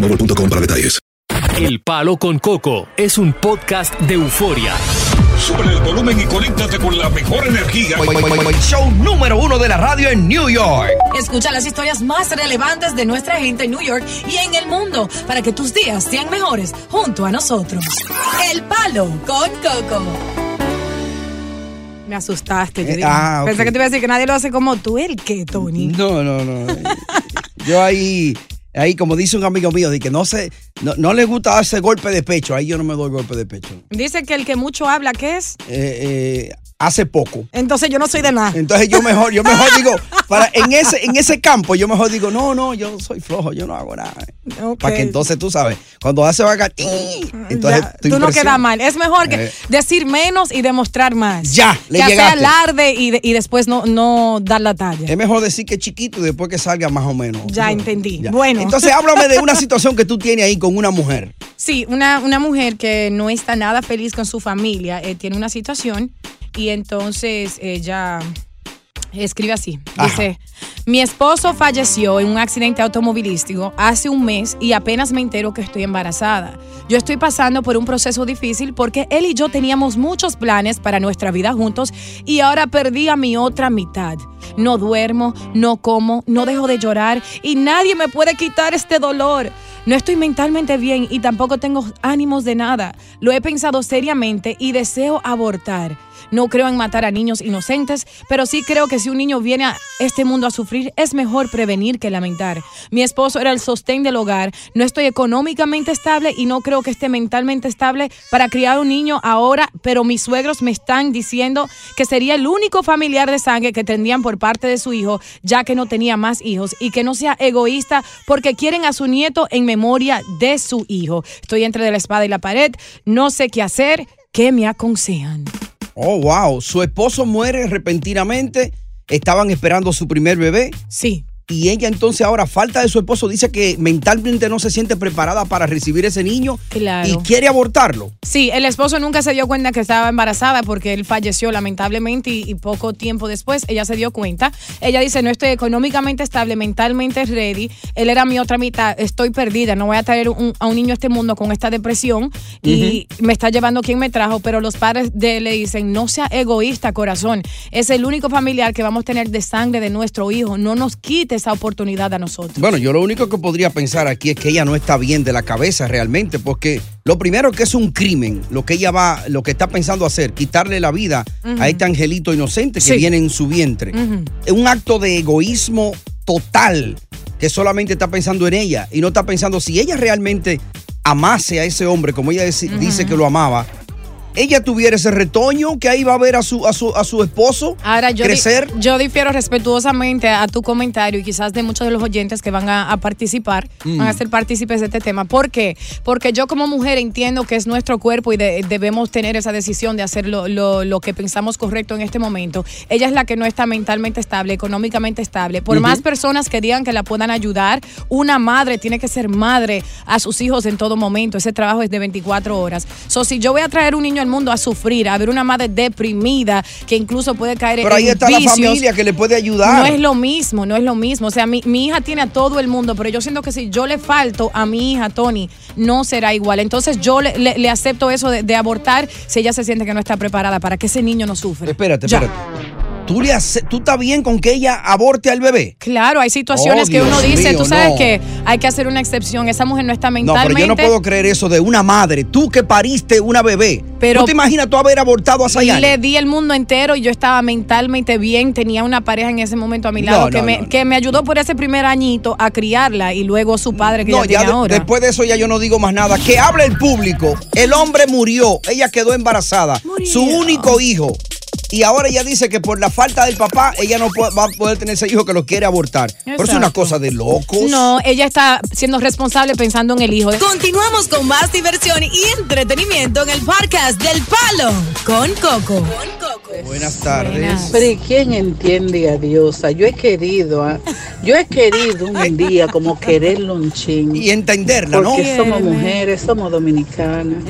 boostmobile.com para detalles. El Palo con Coco es un podcast de euforia. Sube el volumen y conéctate con la mejor energía. Show número uno de la radio en New York. Escucha las historias más relevantes de nuestra gente en New York y en el mundo para que tus días sean mejores junto a nosotros. El Palo con Coco. Me asustaste, yo Eh, dije. ah. Pensé que te iba a decir que nadie lo hace como tú, el que, Tony. No, no, no. Yo ahí, ahí como dice un amigo mío, de que no se, no, no le gusta darse golpe de pecho. Ahí yo no me doy golpe de pecho. Dice que el que mucho habla, ¿qué es? Eh, eh, hace poco. Entonces yo no soy de nada. Entonces yo mejor, yo mejor digo, para, en ese, en ese campo, yo mejor digo, no, no, yo soy flojo, yo no hago nada. Para que entonces tú sabes, cuando hace vaca, entonces Ya, tú no quedas mal. Es mejor que Eh. decir menos y demostrar más. Ya, le que hacer llegaste. alarde y, de- y después no, no dar la talla. Es mejor decir que es chiquito y después que salga más o menos. Ya entendí. Ya. Bueno. Entonces háblame de una situación que tú tienes ahí con una mujer. Sí, una, una mujer que no está nada feliz con su familia, eh, tiene una situación y entonces ella escribe así. Dice, mi esposo falleció en un accidente automovilístico hace un mes y apenas me entero que estoy embarazada. Yo estoy pasando por un proceso difícil porque él y yo teníamos muchos planes para nuestra vida juntos y ahora perdí a mi otra mitad. No duermo, no como, no dejo de llorar y nadie me puede quitar este dolor. No estoy mentalmente bien y tampoco tengo ánimos de nada. Lo he pensado seriamente y deseo abortar. No creo en matar a niños inocentes, pero sí creo que si un niño viene a este mundo a sufrir, es mejor prevenir que lamentar. Mi esposo era el sostén del hogar, no estoy económicamente estable y no creo que esté mentalmente estable para criar un niño ahora, pero mis suegros me están diciendo que sería el único familiar de sangre que tendrían por parte de su hijo, ya que no tenía más hijos, y que no sea egoísta porque quieren a su nieto en memoria de su hijo. Estoy entre la espada y la pared, no sé qué hacer, ¿qué me aconsejan? Oh, wow. Su esposo muere repentinamente. Estaban esperando su primer bebé. Sí. Y ella entonces ahora, falta de su esposo, dice que mentalmente no se siente preparada para recibir ese niño Claro. y quiere abortarlo. Sí, el esposo nunca se dio cuenta que estaba embarazada porque él falleció lamentablemente y, y poco tiempo después ella se dio cuenta. Ella dice, no estoy económicamente estable, mentalmente ready. Él era mi otra mitad, estoy perdida, no voy a traer un- a un niño a este mundo con esta depresión y me está llevando quien me trajo, pero los padres de él le dicen, no sea egoísta, corazón. Es el único familiar que vamos a tener de sangre de nuestro hijo. No nos quite esa oportunidad a nosotros. Bueno, yo lo único que podría pensar aquí es que ella no está bien de la cabeza realmente, porque lo primero que es un crimen, lo que ella va, lo que está pensando hacer, quitarle la vida a este angelito inocente que Sí. viene en su vientre. Es un acto de egoísmo total que solamente está pensando en ella y no está pensando si ella realmente amase a ese hombre como ella dice que lo amaba. Ella tuviera ese retoño que ahí va a ver a su, a su, a su esposo Ahora, yo, di- crecer. yo difiero respetuosamente a tu comentario y quizás de muchos de los oyentes que van a, a participar, Mm. van a ser partícipes de este tema. ¿Por qué? Porque yo como mujer entiendo que es nuestro cuerpo y de- debemos tener esa decisión de hacer lo, lo- lo que pensamos correcto en este momento. Ella es la que no está mentalmente estable, económicamente estable. Por más personas que digan que la puedan ayudar, una madre tiene que ser madre a sus hijos en todo momento. Ese trabajo es de 24 horas. So, si yo voy a traer un niño al mundo a sufrir, a ver una madre deprimida que incluso puede caer Pero en ahí está la familia que le puede ayudar. no es lo mismo, no es lo mismo. O sea, mi, mi hija tiene a todo el mundo, pero yo siento que si yo le falto a mi hija, Tony, no será igual. Entonces yo le, le- le acepto eso de, de abortar si ella se siente que no está preparada para que ese niño no sufra. Espérate, Ya. ¿Tú, le hace- ¿Tú estás bien con que ella aborte al bebé? Claro, hay situaciones Oh, que uno dice, mío, tú sabes no. que hay que hacer una excepción. Esa mujer no está No, mentalmente. pero yo no puedo creer eso de una madre. Tú que pariste una bebé. Pero- ¿Tú te imaginas tú haber abortado a Sayani? Le di el mundo entero y yo estaba mentalmente bien. Tenía una pareja en ese momento a mi No, lado no, que, me, no, no. que me ayudó por ese primer añito a criarla y luego su padre que No, ya ya tiene de- ahora. después de eso ya yo no digo más nada. Que hable el público. El hombre murió, ella quedó embarazada. Su único hijo. Y ahora ella dice que por la falta del papá, ella no puede- va a poder tener ese hijo que lo quiere abortar. Pero es una Exacto. cosa de locos. No, ella está siendo responsable pensando en el hijo. Continuamos con más diversión y entretenimiento en el podcast del Palo con Coco. Buenas tardes. Pero ¿y quién entiende a Diosa? Yo he querido, ah, yo he querido un día como quererlo un ching. Y entenderla, ¿no? Porque somos mujeres, somos dominicanas.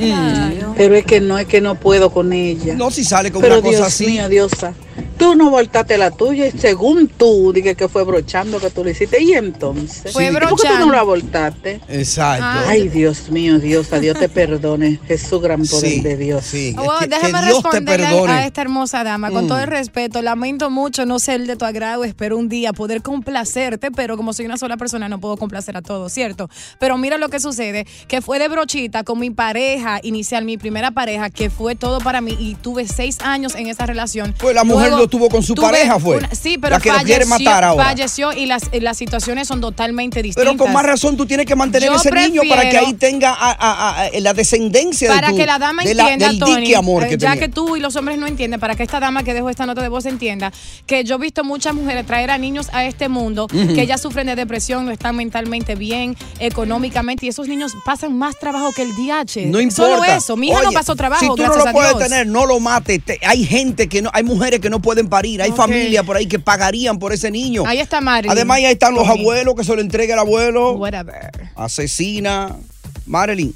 Pero es que no es que no puedo con ella. No, si sale con Pero una cosa Dios así. Mío, Diosa. Tú no voltaste la tuya y según tú dije que fue brochando que tú lo hiciste. Y entonces, Fue ¿Y ¿por qué tú no la voltaste? Exacto. Ay, Dios mío, Diosa, Dios te perdone. Jesús, gran poder Sí, de Dios. Sí. Oh, déjame responderle a, a esta hermosa dama. Con Mm. todo el respeto, lamento mucho no ser de tu agrado. Espero un día poder complacerte, pero como soy una sola persona, no puedo complacer a todos, ¿cierto? Pero mira lo que sucede: que fue de brochita con mi pareja inicial, mi primera pareja, que fue todo para mí y tuve seis años en esa relación. Pues la mujer lo tuvo con su pareja, fue. una- sí, pero La que lo falleció, quiere matar ahora. falleció y las, las situaciones son totalmente distintas. Pero con más razón tú tienes que mantener Yo ese niño para que ahí tenga a- a- a- la descendencia para de tu- que la dama de la- entienda, del Tony, dique amor eh, que ya tenía. que tú y los hombres no entienden, para que esta dama que dejó esta nota de voz entienda, que yo he visto muchas mujeres traer a niños a este mundo que ellas sufren de depresión, no están mentalmente bien, económicamente, y esos niños pasan más trabajo que el DH. No importa. Solo eso. Mi hija no pasó trabajo, Si tú no lo puedes tener, no lo mates. Te- hay gente que no, hay mujeres que no pueden parir, hay familias por ahí que pagarían por ese niño. Ahí está Marilyn. Además, ahí están los abuelos que se lo entrega el abuelo. Whatever. Asesina. Marilyn.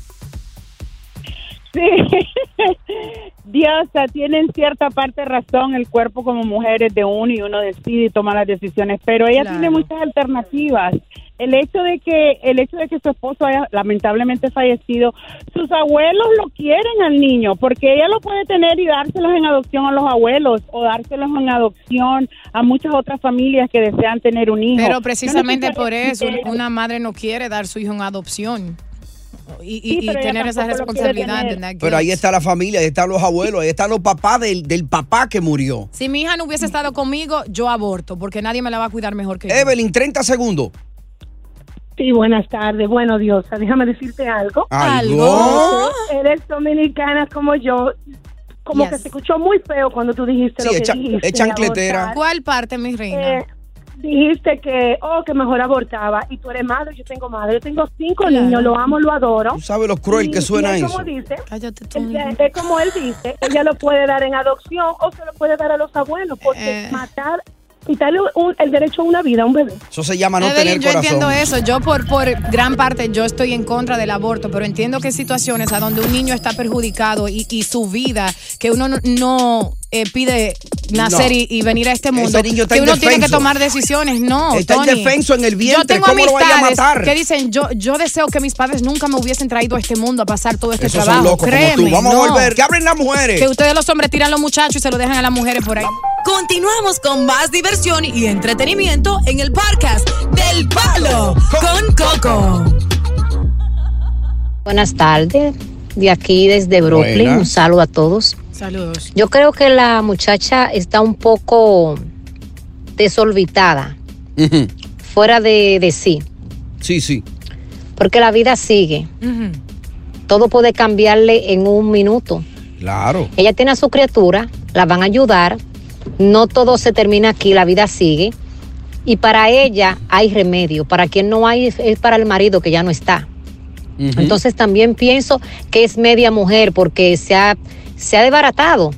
Sí. Diosa, tienen cierta parte razón el cuerpo como mujeres de uno y uno decide y toma las decisiones, pero ella Claro. tiene muchas alternativas. El hecho de que el hecho de que su esposo haya lamentablemente fallecido, sus abuelos lo quieren al niño, porque ella lo puede tener y dárselos en adopción a los abuelos o dárselos en adopción a muchas otras familias que desean tener un hijo. Pero No precisamente por eso, una madre no quiere dar su hijo en adopción. Y, y- Sí, y pero ella tener esa responsabilidad. Pero ahí está la familia, ahí están los abuelos, ahí están los papás del, del papá que murió. Si mi hija no hubiese estado conmigo, yo aborto, porque nadie me la va a cuidar mejor que yo. Evelyn, 30 segundos. Sí, buenas tardes. Bueno, Diosa, déjame decirte algo. ¿Algo? Eres dominicana como yo. Como Yes. que se escuchó muy feo cuando tú dijiste Sí, lo que echa- dijiste. es chancletera. abortar. ¿Cuál parte, mi reina? Eh, dijiste que, oh, que mejor abortaba. Y tú eres madre, yo tengo madre. Yo tengo cinco Claro. niños, lo amo, lo adoro. Tú sabes lo cruel Y- que suena y es eso. Como dice, Cállate es, es como él dice, ella lo puede dar en adopción o se lo puede dar a los abuelos. Porque Eh. matar, quitarle un- el derecho a una vida a un bebé. Eso se llama no Evelyn, tener yo entiendo corazón. eso. Yo por, por gran parte yo estoy en contra del aborto, pero entiendo que hay situaciones a donde un niño está perjudicado y, y su vida, que uno no, no, eh, pide nacer No. y, y venir a este mundo, Ese niño está que uno tiene que tomar decisiones. No, Está Tony. indefenso en el vientre, Yo tengo ¿cómo lo vaya a amistades matar? que dicen, yo, yo deseo que mis padres nunca me hubiesen traído a este mundo a pasar todo este Esos son trabajo. locos como Créeme, tú. Vamos a volver. Que abren las mujeres. Que ustedes los hombres tiran los muchachos y se lo dejan a las mujeres por ahí. Continuamos con más diversión y entretenimiento en el podcast del Palo con Coco. Buenas tardes, de aquí desde Brooklyn, un saludo a todos. Saludos. Yo creo que la muchacha está un poco desorbitada, fuera de, de sí, Sí, sí. porque la vida sigue. Todo puede cambiarle en un minuto. Claro. Ella tiene a su criatura, la van a ayudar, no todo se termina aquí, la vida sigue. Y para ella hay remedio, para quien no hay es- para el marido que ya no está. Entonces también pienso que es media mujer porque se ha, se ha desbaratado.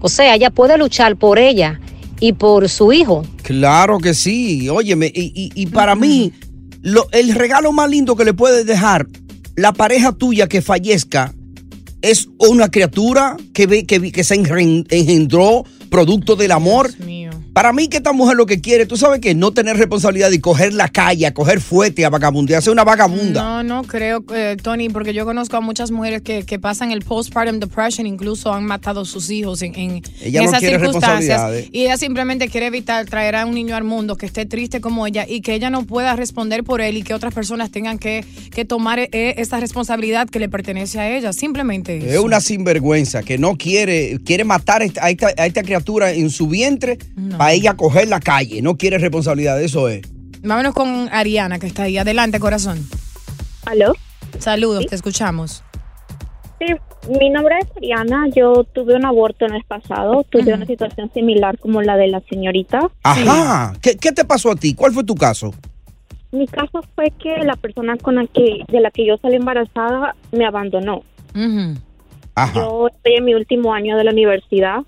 O sea, ella puede luchar por ella y por su hijo. Claro que sí. Óyeme, y, y- y para mí, lo- el regalo más lindo que le puedes dejar la pareja tuya que fallezca es una criatura que, ve, que, que se engen- engendró producto del amor. Para mí que esta mujer lo que quiere, tú sabes que no tener responsabilidad y coger la calle, a coger fuete, a vagabundear, ser una vagabunda. No, no creo, eh, Tony, porque yo conozco a muchas mujeres que, que pasan el postpartum depression, incluso han matado a sus hijos en, en- Ella en no esas circunstancias. Y ella simplemente quiere evitar traer a un niño al mundo que esté triste como ella y que ella no pueda responder por él y que otras personas tengan que, que tomar eh, esa responsabilidad que le pertenece a ella. Simplemente Es eso. una sinvergüenza que no quiere, quiere matar a esta, a esta- a esta criatura en su vientre para ella coger la calle. No quiere responsabilidad, eso es. Vámonos con Ariana, que está ahí. Adelante, corazón. ¿Aló? Saludos, te escuchamos. Sí, mi nombre es Ariana. Yo tuve un aborto el mes pasado. Tuve una situación similar como la de la señorita. Ajá. ¿Qué, qué te pasó a ti? ¿Cuál fue tu caso? Mi caso fue que la persona con la que de la que yo salí embarazada me abandonó. Ajá. Yo estoy en mi último año de la universidad.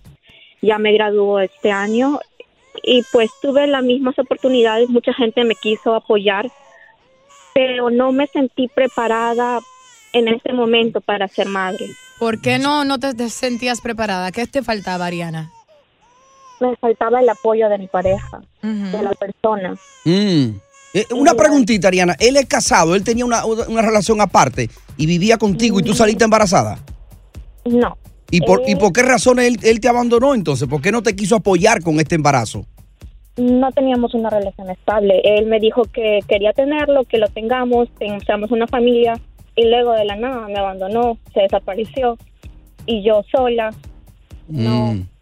Ya me graduó este año y pues tuve las mismas oportunidades. Mucha gente me quiso apoyar, pero no me sentí preparada en ese momento para ser madre. ¿Por qué no, no te, te sentías preparada? ¿Qué te faltaba, Ariana? Me faltaba el apoyo de mi pareja, de la persona. Mm. Eh, una preguntita, Ariana. Él es casado, él tenía una, una relación aparte y vivía contigo y tú saliste embarazada. No. ¿Y por, ¿Y Eh, por qué razón él, él te abandonó entonces? ¿Por qué no te quiso apoyar con este embarazo? No teníamos una relación estable. Él me dijo que quería tenerlo, que lo tengamos, tengamos una familia y luego de la nada me abandonó, se desapareció y yo sola.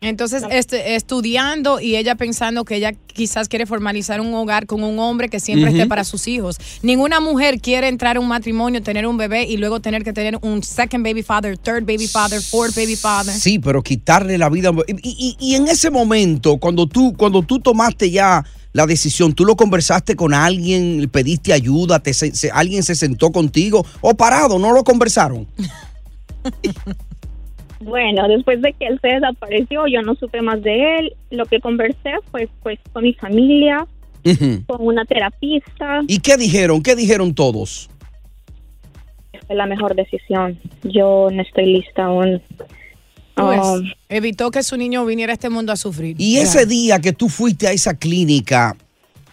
Entonces, este, estudiando y ella pensando que ella quizás quiere formalizar un hogar con un hombre que siempre esté para sus hijos. Ninguna mujer quiere entrar a un matrimonio, tener un bebé y luego tener que tener un second baby father, third baby father, fourth baby father. Sí, pero quitarle la vida. Y, y- y en ese momento, cuando tú, cuando tú tomaste ya la decisión, ¿tú lo conversaste con alguien, le pediste ayuda, te se- alguien se sentó contigo o parado, no lo conversaron? Bueno, después de que él se desapareció, yo no supe más de él. Lo que conversé fue pues con mi familia, con una terapista. ¿Y qué dijeron? ¿Qué dijeron todos? Fue la mejor decisión. Yo no estoy lista aún. Pues, Um, evitó que su niño viniera a este mundo a sufrir. Y ese día que tú fuiste a esa clínica,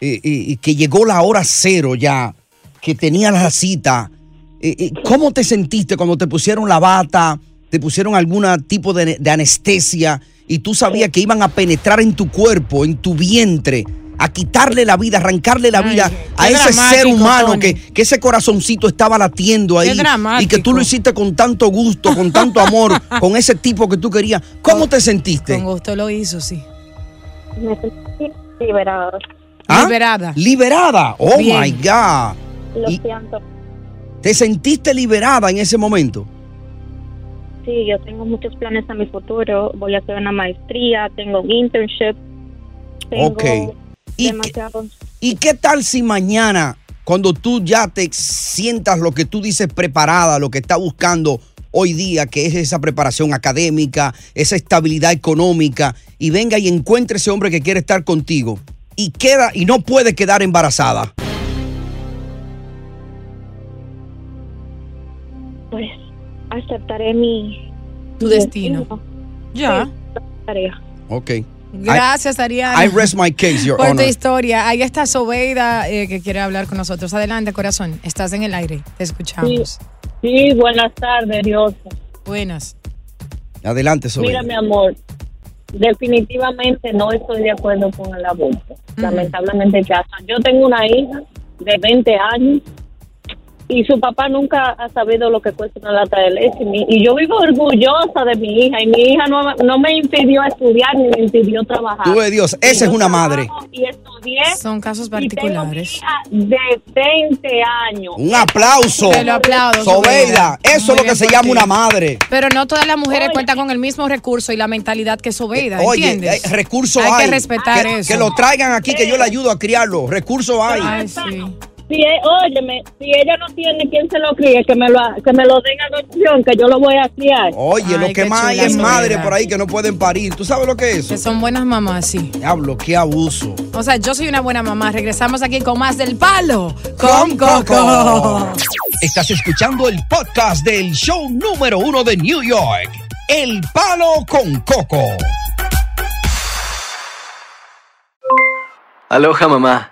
eh, eh, y que llegó la hora cero ya, que tenías la cita, eh, eh, ¿cómo te sentiste cuando te pusieron la bata, te pusieron algún tipo de, de anestesia y tú sabías que iban a penetrar en tu cuerpo, en tu vientre? A quitarle la vida, arrancarle la vida a ese ser humano que, que ese corazoncito estaba latiendo ahí. y que tú lo hiciste con tanto gusto, con tanto amor, con ese tipo que tú querías. ¿Cómo te sentiste? Con gusto lo hizo, sí. me sentí liberada. ¿Ah? Liberada. Liberada. Oh Bien. my God. Lo Y- siento. ¿Te sentiste liberada en ese momento? Sí, yo tengo muchos planes a mi futuro. Voy a hacer una maestría, tengo un internship. Tengo Ok. ¿Y qué. ¿Y qué tal si mañana, cuando tú ya te sientas lo que tú dices preparada, lo que estás buscando hoy día, que es esa preparación académica, esa estabilidad económica, y venga y encuentre ese hombre que quiere estar contigo y queda y no puede quedar embarazada? Aceptaré mi. Tu mi destino. Ya. Sí. Ok. Gracias, Ariana. I rest my case, Your por Honor. tu historia. Ahí está Sobeida eh, que quiere hablar con nosotros. Adelante, corazón. Estás en el aire. Te escuchamos. Sí, buenas tardes, Dios. Buenas. Adelante, Sobeida. Mira, mi amor, definitivamente no estoy de acuerdo con el aborto. Lamentablemente, casa. Yo tengo una hija de 20 años y su papá nunca ha sabido lo que cuesta una lata de leche. Y Y yo vivo orgullosa de mi hija y mi hija no, no me impidió estudiar ni me impidió trabajar. Tú ves, Dios, Y esa es yo una madre. Y estudié. Son casos y tengo mi particulares. hija de 20 años. Un aplauso. Te lo aplaudo, Sobeida. Eso es lo que se llama ti. una madre. Pero no todas las mujeres cuentan con el mismo recurso y la mentalidad que Sobeida, Oye, ¿entiendes? hay- recursos hay. hay. que respetar que, eso. que lo traigan aquí, que yo le ayudo a criarlo. Recursos hay. Ay, sí. Si, óyeme, si ella no tiene quien se lo críe, que me lo, que me lo den adopción, que yo lo voy a criar. Oye, lo Ay, que qué más hay es Sobeida. por ahí que no pueden parir. ¿Tú sabes lo que es Que son buenas mamás, sí. Diablo, qué abuso. O sea, yo soy una buena mamá. Regresamos aquí con más del palo con Coco. Estás escuchando el podcast del show número uno de New York. El Palo con Coco. Aloha mamá,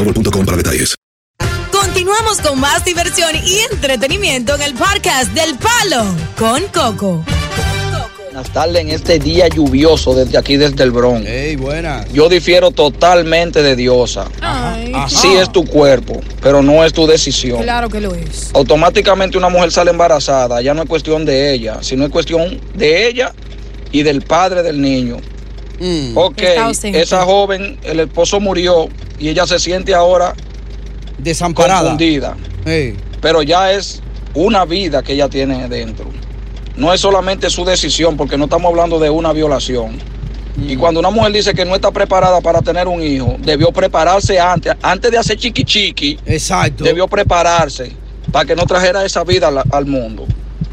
boostmobile.com para detalles. Continuamos con más diversión y entretenimiento en el podcast del Palo con Coco. Buenas tardes en este día lluvioso desde aquí, desde el Bronx. Ey, buena. Yo difiero totalmente de Diosa. Ay, Sí es tu cuerpo, pero no es tu decisión. Claro que lo es. Automáticamente una mujer sale embarazada, ya no es cuestión de ella, sino es cuestión de ella y del padre del niño. Ok, Está ausente. esa joven, el esposo murió y ella se siente ahora Desamparada. confundida. Pero ya es una vida que ella tiene dentro. No es solamente su decisión, porque no estamos hablando de una violación. Y cuando una mujer dice que no está preparada para tener un hijo, debió prepararse antes, antes de hacer chiqui chiqui. Exacto. Debió prepararse para que no trajera esa vida al, al mundo.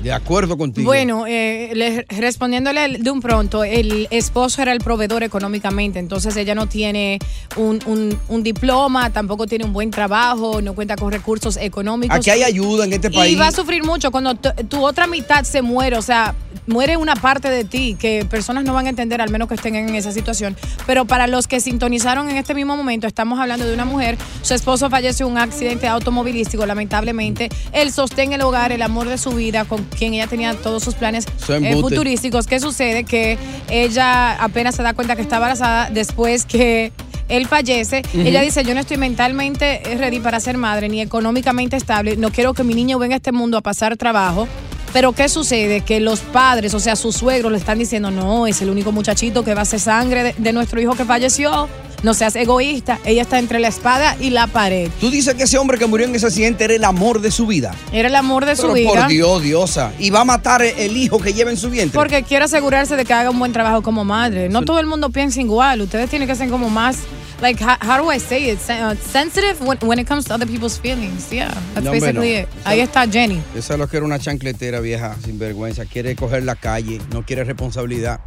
De acuerdo contigo. Bueno, eh, le- respondiéndole de un pronto, el esposo era el proveedor económicamente, entonces ella no tiene un, un- un diploma, tampoco tiene un buen trabajo, no cuenta con recursos económicos. Aquí hay ayuda en este país. Y va a sufrir mucho cuando tu, tu otra mitad se muere, o sea, muere una parte de ti que personas no van a entender, al menos que estén en esa situación. Pero para los que sintonizaron en este mismo momento, estamos hablando de una mujer, su esposo falleció en un accidente automovilístico, lamentablemente. Él sostén el hogar, el amor de su vida, con quien ella tenía todos sus planes eh, futurísticos. ¿Qué sucede? Que ella apenas se da cuenta que está embarazada después que él fallece. Ella dice, yo no estoy mentalmente ready para ser madre, ni económicamente estable. No quiero que mi niño venga a este mundo a pasar trabajo. Pero ¿qué sucede? Que los padres, o sea, sus suegros le están diciendo, no, es el único muchachito que va a ser sangre de, de nuestro hijo que falleció. No seas egoísta. Ella está entre la espada y la pared. Tú dices que ese hombre que murió en ese accidente era el amor de su vida. Era el amor de su vida. por Dios, diosa. Y va a matar el hijo que lleva en su vientre. Porque quiere asegurarse de que haga un buen trabajo como madre. No todo el mundo piensa igual. Ustedes tienen que ser como más, like, how, how do I say it? Uh, sensitive when, when it comes to other people's feelings. Yeah, that's No, basically no. it. Ahí está Jenny. Esa es lo que era una chancletera vieja, sin vergüenza. Quiere coger la calle, no quiere responsabilidad.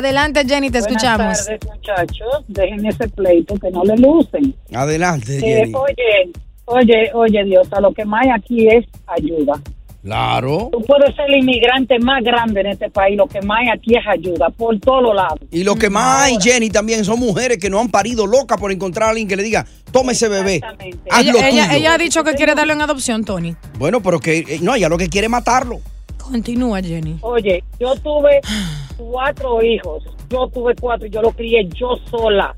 Adelante, Jenny, te escuchamos. Buenas tardes, muchachos. Dejen ese pleito que no le lucen. Adelante, Eh, Jenny. oye, oye, oye, Dios, a lo que más hay aquí es ayuda. Claro. Tú puedes ser el inmigrante más grande en este país. Lo que más hay aquí es ayuda por todos los lados. Y lo que más hay, Jenny, también son mujeres que no han parido locas por encontrar a alguien que le diga, tome ese bebé. Hazlo Ella, ella- tuyo". ella ha dicho que quiere darlo en adopción, Tony. Bueno, pero que eh, no, ella lo que quiere es matarlo. Continúa, Jenny. Oye, yo tuve cuatro hijos. Yo tuve cuatro y yo los crié yo sola.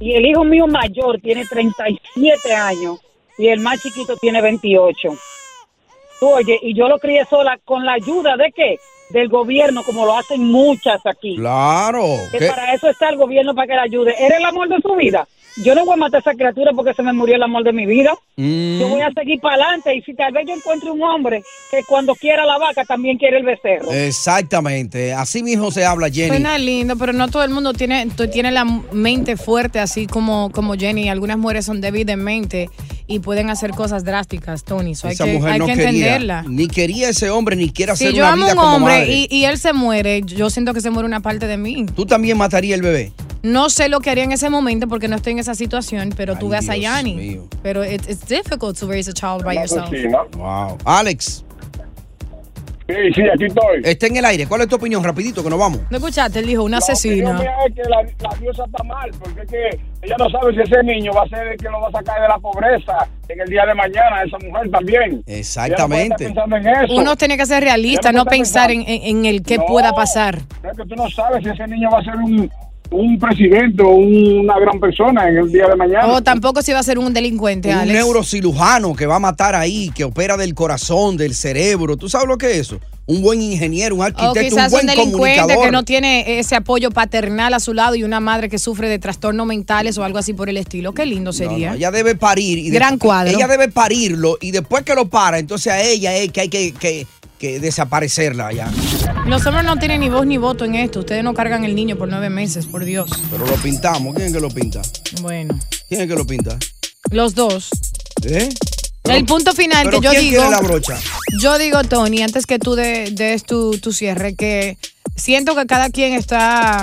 Y el hijo mío mayor tiene 37 años y el más chiquito tiene 28. Tú, Oye, y yo lo crié sola con la ayuda de qué? Del gobierno, como lo hacen muchas aquí. Claro. Que ¿Qué? para eso está el gobierno, para que la ayude. ¿Era el amor de su vida? Yo no voy a matar a esa criatura porque se me murió el amor de mi vida. Mm. Yo voy a seguir para adelante y si tal vez yo encuentre un hombre que cuando quiera la vaca también quiere el becerro. Exactamente. Así mismo se habla, Jenny. Suena lindo, pero no todo el mundo tiene, tiene la mente fuerte así como, como Jenny. Algunas mujeres son débiles de mente y pueden hacer cosas drásticas, Tony. So hay que, mujer hay no que quería, entenderla. ni quería ese hombre, ni quiere hacer Si yo una amo vida a un hombre y, y él se muere, yo siento que se muere una parte de mí. Tú también matarías el bebé. No sé lo que haría en ese momento porque no estoy en esa situación, pero tú ves a mío. Pero it- it's difficult to raise a child by yourself. Wow. Alex. Sí, sí, aquí estoy. Está en el aire. ¿Cuál es tu opinión? Rapidito, que nos vamos. ¿No escuchaste? Él dijo, una asesina. mía es que la, la diosa está mal, porque es que ella no sabe si ese niño va a ser el que lo va a sacar de la pobreza en el día de mañana, esa mujer también. Exactamente. Ella no puede estar pensando en eso. Uno tiene que ser realista, no pensar en, en- el que No. pueda pasar. Es que tú no sabes si ese niño va a ser un, un presidente o una gran persona en el día de mañana. O tampoco si va a ser un delincuente, Un Alex. neurocirujano que va a matar ahí, que opera del corazón, del cerebro. ¿Tú sabes lo que es eso? Un buen ingeniero, un O arquitecto, un quizás buen un delincuente comunicador. que no tiene ese apoyo paternal a su lado y una madre que sufre de trastornos mentales o algo así por el estilo. Qué lindo sería. No, ella debe parir. Y Gran después- cuadro. Ella debe parirlo y después que lo para, entonces a ella es que hay que, que- que desaparecerla ya. Los hombres no tienen ni voz ni voto en esto. Ustedes no cargan el niño por nueve meses, por Dios. Pero lo pintamos. ¿Quién es que lo pinta? Bueno, ¿Quién es que lo pinta? los dos. ¿Eh? el punto final pero que yo ¿quién digo. la brocha? Yo digo, Tony, antes que tú de- des tu, tu cierre, que siento que cada quien está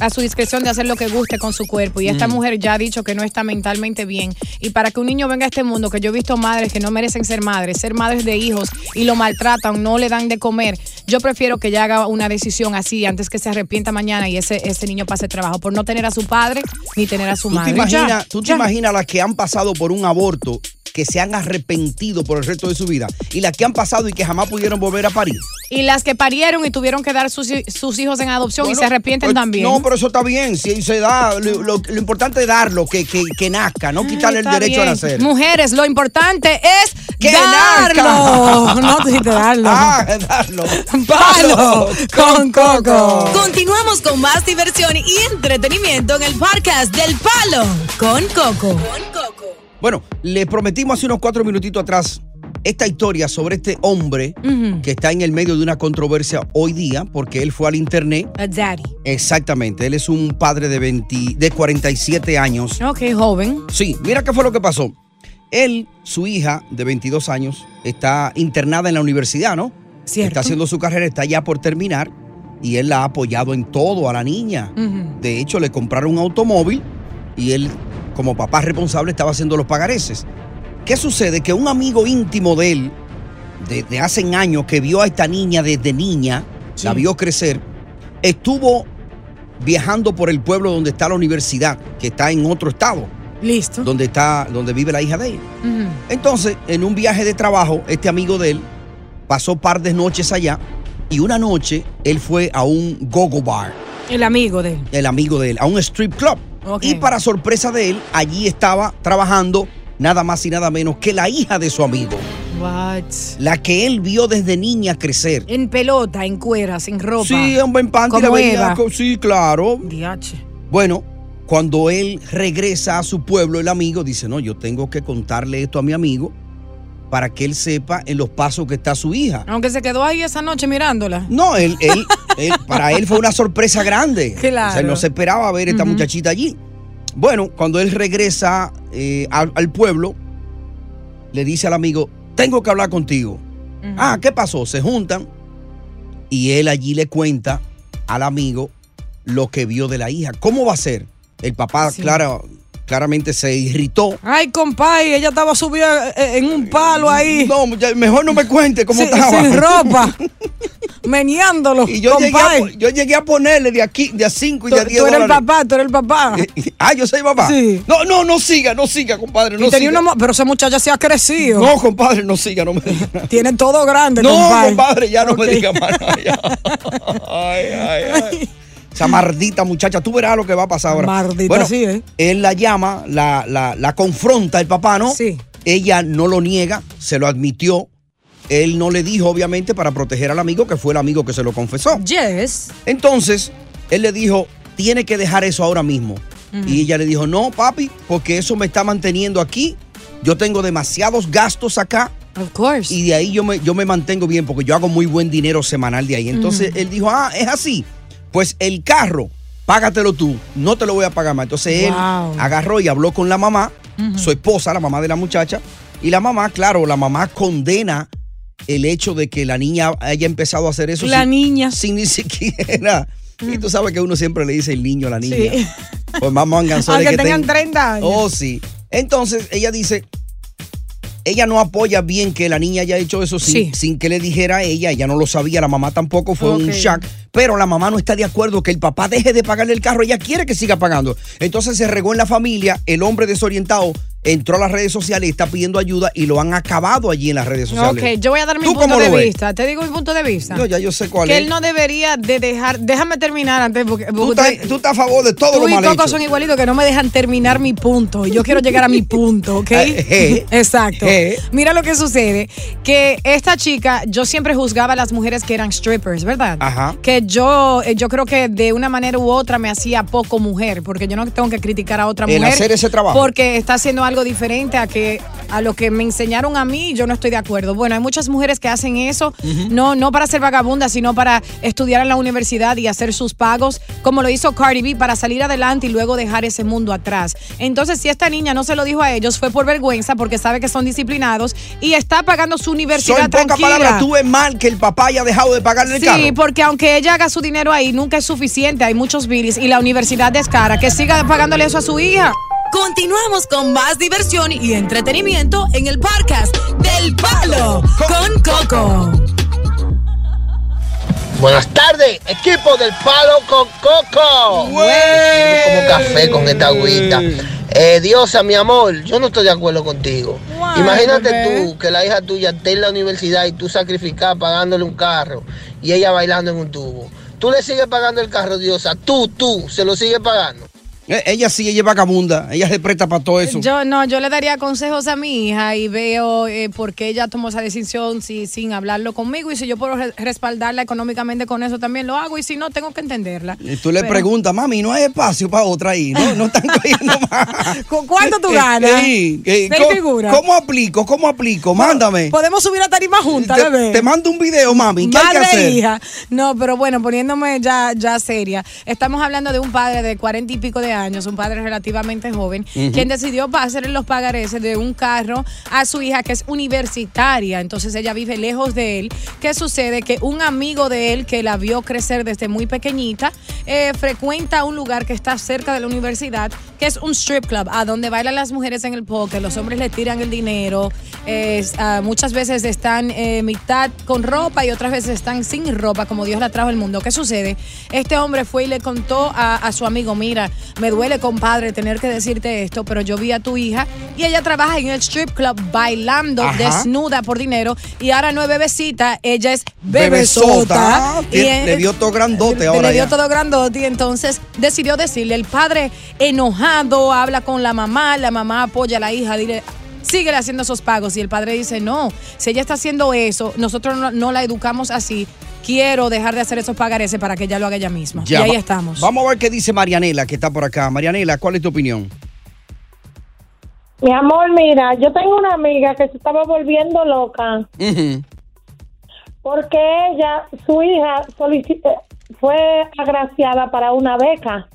a su discreción de hacer lo que guste con su cuerpo. Y esta Mm. mujer ya ha dicho que no está mentalmente bien. Y para que un niño venga a este mundo, que yo he visto madres que no merecen ser madres, ser madres de hijos y lo maltratan, no le dan de comer, yo prefiero que ella haga una decisión así antes que se arrepienta mañana y ese, ese niño pase trabajo por no tener a su padre ni tener a su ¿Tú madre. te Ya, imaginas, tú te ya. imaginas las que han pasado por un aborto que se han arrepentido por el resto de su vida y las que han pasado y que jamás pudieron volver a parir? Y las que parieron y tuvieron que dar sus, sus hijos en adopción y se arrepienten pues, también. No, pero eso está bien. Si se da, lo, lo- lo importante es darlo, que, que, que nazca, no quitarle el derecho bien. a nacer. Mujeres, lo importante es ¡Que darlo. nazca! No te dijiste darlo. Ah, darlo. Palo con coco. Continuamos con más diversión y entretenimiento en el podcast del Palo con Coco. Bueno, les prometimos hace unos cuatro minutitos atrás esta historia sobre este hombre que está en el medio de una controversia hoy día porque él fue al internet. A daddy. Exactamente, él es un padre de, 20, de 47 años. Ok, joven. Sí, mira qué fue lo que pasó. Él, su hija de 22 años, está internada en la universidad, ¿no? Cierto. Está haciendo su carrera, está ya por terminar y él la ha apoyado en todo a la niña. De hecho, le compraron un automóvil y él, como papá responsable, estaba haciendo los pagareces. ¿Qué sucede? Que un amigo íntimo de él, de, de hace años, que vio a esta niña desde niña, la vio crecer, estuvo viajando por el pueblo donde está la universidad, que está en otro estado. Listo. Donde está, donde vive la hija de él. Entonces, en un viaje de trabajo, este amigo de él pasó par de noches allá y una noche él fue a un gogo bar, El amigo de él. el amigo de él, a un strip club. Y para sorpresa de él, allí estaba trabajando nada más y nada menos que la hija de su amigo, What? la que él vio desde niña crecer. En pelota, en cueras, en ropa. Sí, en panty, la veía sí, claro. Diache. Bueno, cuando él regresa a su pueblo, el amigo dice, no, yo tengo que contarle esto a mi amigo para que él sepa en los pasos que está su hija. Aunque se quedó ahí esa noche mirándola. No, él, él, él- para él fue una sorpresa grande. Claro. O sea, él no se esperaba ver esta muchachita allí. Bueno, cuando él regresa eh, al, al pueblo, le dice al amigo, tengo que hablar contigo. Ah, ¿qué pasó? Se juntan y él allí le cuenta al amigo lo que vio de la hija. ¿Cómo va a ser? El papá, Sí. claro, claramente se irritó. Ay, compay, ella estaba subida eh, en un palo ahí. No, mejor no me cuente cómo Sin- estaba. sin ropa. Meneándolo. Y yo llegué, a, yo llegué a ponerle de aquí, de a 5 y de a 10 tú eres el papá, tú eres el papá. Ah, yo soy papá. Sí. No, no, no siga, no siga, compadre. No y tenía siga. una pero esa muchacha se ha crecido. No, compadre, no siga, no me diga. Tiene todo grande, No, compadre, ya no me diga más. ya. Ay, ay, ay. Esa maldita muchacha, tú verás lo que va a pasar ahora. Maldita, bueno, sí, ¿eh? Él la llama, la, la, la confronta el papá, ¿no? Sí. Ella no lo niega, se lo admitió. Él no le dijo, obviamente, para proteger al amigo, que fue el amigo que se lo confesó. Yes. Entonces, él le dijo, tiene que dejar eso ahora mismo. Y ella le dijo, no, papi, porque eso me está manteniendo aquí. Yo tengo demasiados gastos acá. Of course. Y de ahí yo me, yo me mantengo bien porque yo hago muy buen dinero semanal de ahí. Entonces él dijo, ah, es así. Pues el carro, págatelo tú, no te lo voy a pagar más. Entonces él Wow. agarró y habló con la mamá, su esposa, la mamá de la muchacha. Y la mamá, claro, la mamá condena el hecho de que la niña haya empezado a hacer eso. La sin- niña. Sin ni siquiera. Y tú sabes que uno siempre le dice el niño a la niña. Sí. Pues más Aunque que tengan ten- 30 años. Oh, sí. Entonces ella dice, ella no apoya bien que la niña haya hecho eso sin, Sí. sin que le dijera a ella, ella no lo sabía, la mamá tampoco, fue un shock, pero la mamá no está de acuerdo que el papá deje de pagarle el carro, ella quiere que siga pagando. Entonces se regó en la familia, el hombre desorientado entró a las redes sociales, está pidiendo ayuda y lo han acabado allí en las redes sociales. Ok, yo voy a dar mi ¿Tú punto de vista. Te digo mi punto de vista. No, ya yo sé cuál que es. él no debería de dejar. Déjame terminar antes porque. tú, porque estás, usted- tú estás a favor de todo Tú lo y mal Coco hecho. son igualitos que no me dejan terminar mi punto. Y yo quiero llegar a mi punto, ¿ok? Eh, eh. Exacto. Eh. Mira lo que sucede. Que esta chica, yo siempre juzgaba a las mujeres que eran strippers, ¿verdad? Ajá. Que yo, yo creo que de una manera u otra me hacía poco mujer, porque yo no tengo que criticar a otra El mujer. hacer ese trabajo. Porque está haciendo algo diferente a que a lo que me enseñaron a mí, yo no estoy de acuerdo. Bueno, hay muchas mujeres que hacen eso, no, no para ser vagabundas, sino para estudiar en la universidad y hacer sus pagos, como lo hizo Cardi B, para salir adelante y luego dejar ese mundo atrás. Entonces, si esta niña no se lo dijo a ellos, fue por vergüenza, porque sabe que son disciplinados y está pagando su universidad pocas tranquila. palabras, tú ves mal que el papá haya dejado de pagarle el Sí, carro. porque aunque ella haga su dinero ahí, nunca es suficiente. Hay muchos bills y la universidad es cara. Que siga pagándole eso a su hija. Continuamos con más diversión y entretenimiento en el podcast del Palo con Coco. Buenas tardes, equipo del Palo con Coco. Como café con esta agüita. Eh, Diosa, mi amor, yo no estoy de acuerdo contigo. Imagínate bebé. tú que la hija tuya esté en la universidad y tú sacrificas pagándole un carro y ella bailando en un tubo. Tú le sigues pagando el carro, Diosa. Tú, tú, se lo sigues pagando. Eh, Ella sí, ella es vagabunda, ella se presta para todo eso. Yo no, yo le daría consejos a mi hija y veo eh, por qué ella tomó esa decisión si, sin hablarlo conmigo y si yo puedo re- respaldarla económicamente con eso también lo hago y si no tengo que entenderla. Y tú le Pero- preguntas, mami, no hay espacio para otra ahí, ¿no? No están cogiendo más. ¿Cu- ¿Cuánto tú ganas? Sí, eh, ¿cómo-. ¿Cómo aplico? ¿Cómo aplico? Mándame. Podemos subir a tarima juntas, Te, bebé. te mando un video, mami. ¿Qué hay que Madre hacer? hija. No, pero bueno, poniéndome ya, ya seria. Estamos hablando de un padre de cuarenta y pico de años, un padre relativamente joven, quien decidió hacerle los pagareces de un carro a su hija que es universitaria. Entonces ella vive lejos de él. ¿Qué sucede? Que un amigo de él que la vio crecer desde muy pequeñita eh, frecuenta un lugar que está cerca de la universidad, que es un strip club, a donde bailan las mujeres en el poker, los hombres le tiran el dinero. es, ah, muchas veces están eh, mitad con ropa y otras veces están sin ropa, como Dios la trajo al mundo. ¿Qué sucede? Este hombre fue y le contó a, a su amigo, mira, me duele, compadre, tener que decirte esto, pero yo vi a tu hija y ella trabaja en el strip club bailando Ajá. desnuda por dinero y ahora no es bebecita, ella es Bebesota. Y, le dio todo grandote le ahora dio ya. todo grandote y entonces decidió decirle, el padre enojado habla con la mamá, la mamá apoya a la hija, dile, síguele haciendo esos pagos y el padre dice, no, si ella está haciendo eso, nosotros no, no la educamos así, quiero dejar de hacer esos pagareces para que ella lo haga ella misma. Ya, y ahí estamos. Vamos a ver qué dice Marianela, que está por acá. Marianela, ¿cuál es tu opinión? Mi amor, mira, yo tengo una amiga que se estaba volviendo loca porque ella, su hija, eh, fue agraciada para una beca.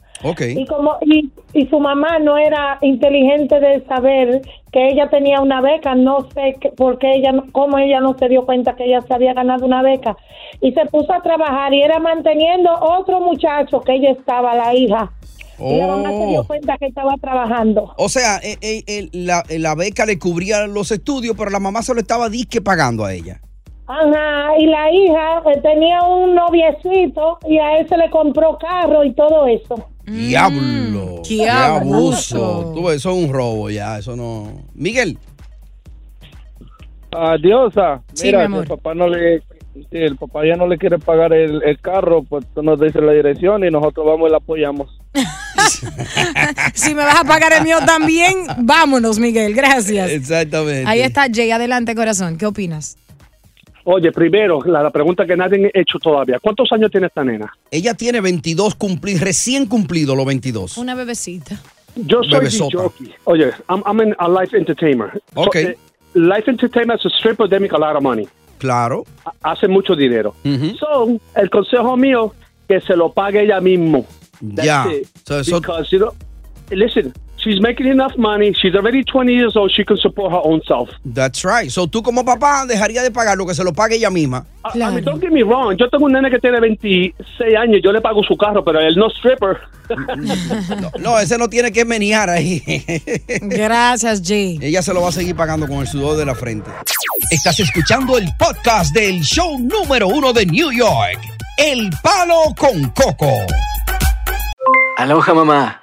Y como y, y su mamá no era inteligente de saber que ella tenía una beca, no sé qué- por qué ella, cómo ella no se dio cuenta que ella se había ganado una beca y se puso a trabajar y era manteniendo otro muchacho que ella estaba, la hija. Y la mamá se dio Oh. cuenta que estaba trabajando. O sea, eh, eh, eh, la, la beca le cubría los estudios, pero la mamá se lo estaba disque pagando a ella. Ajá, y la hija eh, tenía un noviecito y a él se le compró carro y todo eso. Diablo. qué abuso. Tú, eso es un robo ya, eso no. Miguel. Adiosa, Sí, mira, mi amor. el papá no le, si el papá ya no le quiere pagar el, el carro, pues tú nos dices la dirección y nosotros vamos y la apoyamos. Si me vas a pagar el mío también, vámonos, Miguel. Gracias. Exactamente. Ahí está Jay. Adelante, corazón. ¿Qué opinas? Oye, primero, la, la pregunta que nadie ha hecho todavía. ¿Cuántos años tiene esta nena? Ella tiene 22 cumplidos, recién cumplido los 22. Una bebecita. Yo soy jockey. Oye, I'm, I'm an- a life entertainer. Ok. So, eh, life entertainer es a stripper, they make a lot of money. Claro. Ha- Hace mucho dinero. So, el consejo mío, que se lo pague ella mismo. That's Ya. it. So- so- Because, you know, listen, she's making enough money. She's already 20 years old. She can support her own self. That's right. So tú como papá dejaría de pagar lo que se lo pague ella misma. I mean, don't get me wrong. Yo tengo un nene que tiene 26 años. Yo le pago su carro, pero él no es stripper. No, ese no tiene que menear ahí. Gracias, Jay. Ella se lo va a seguir pagando con el sudor de la frente. Estás escuchando el podcast del show número uno de New York. El Palo con Coco. Aloha mamá.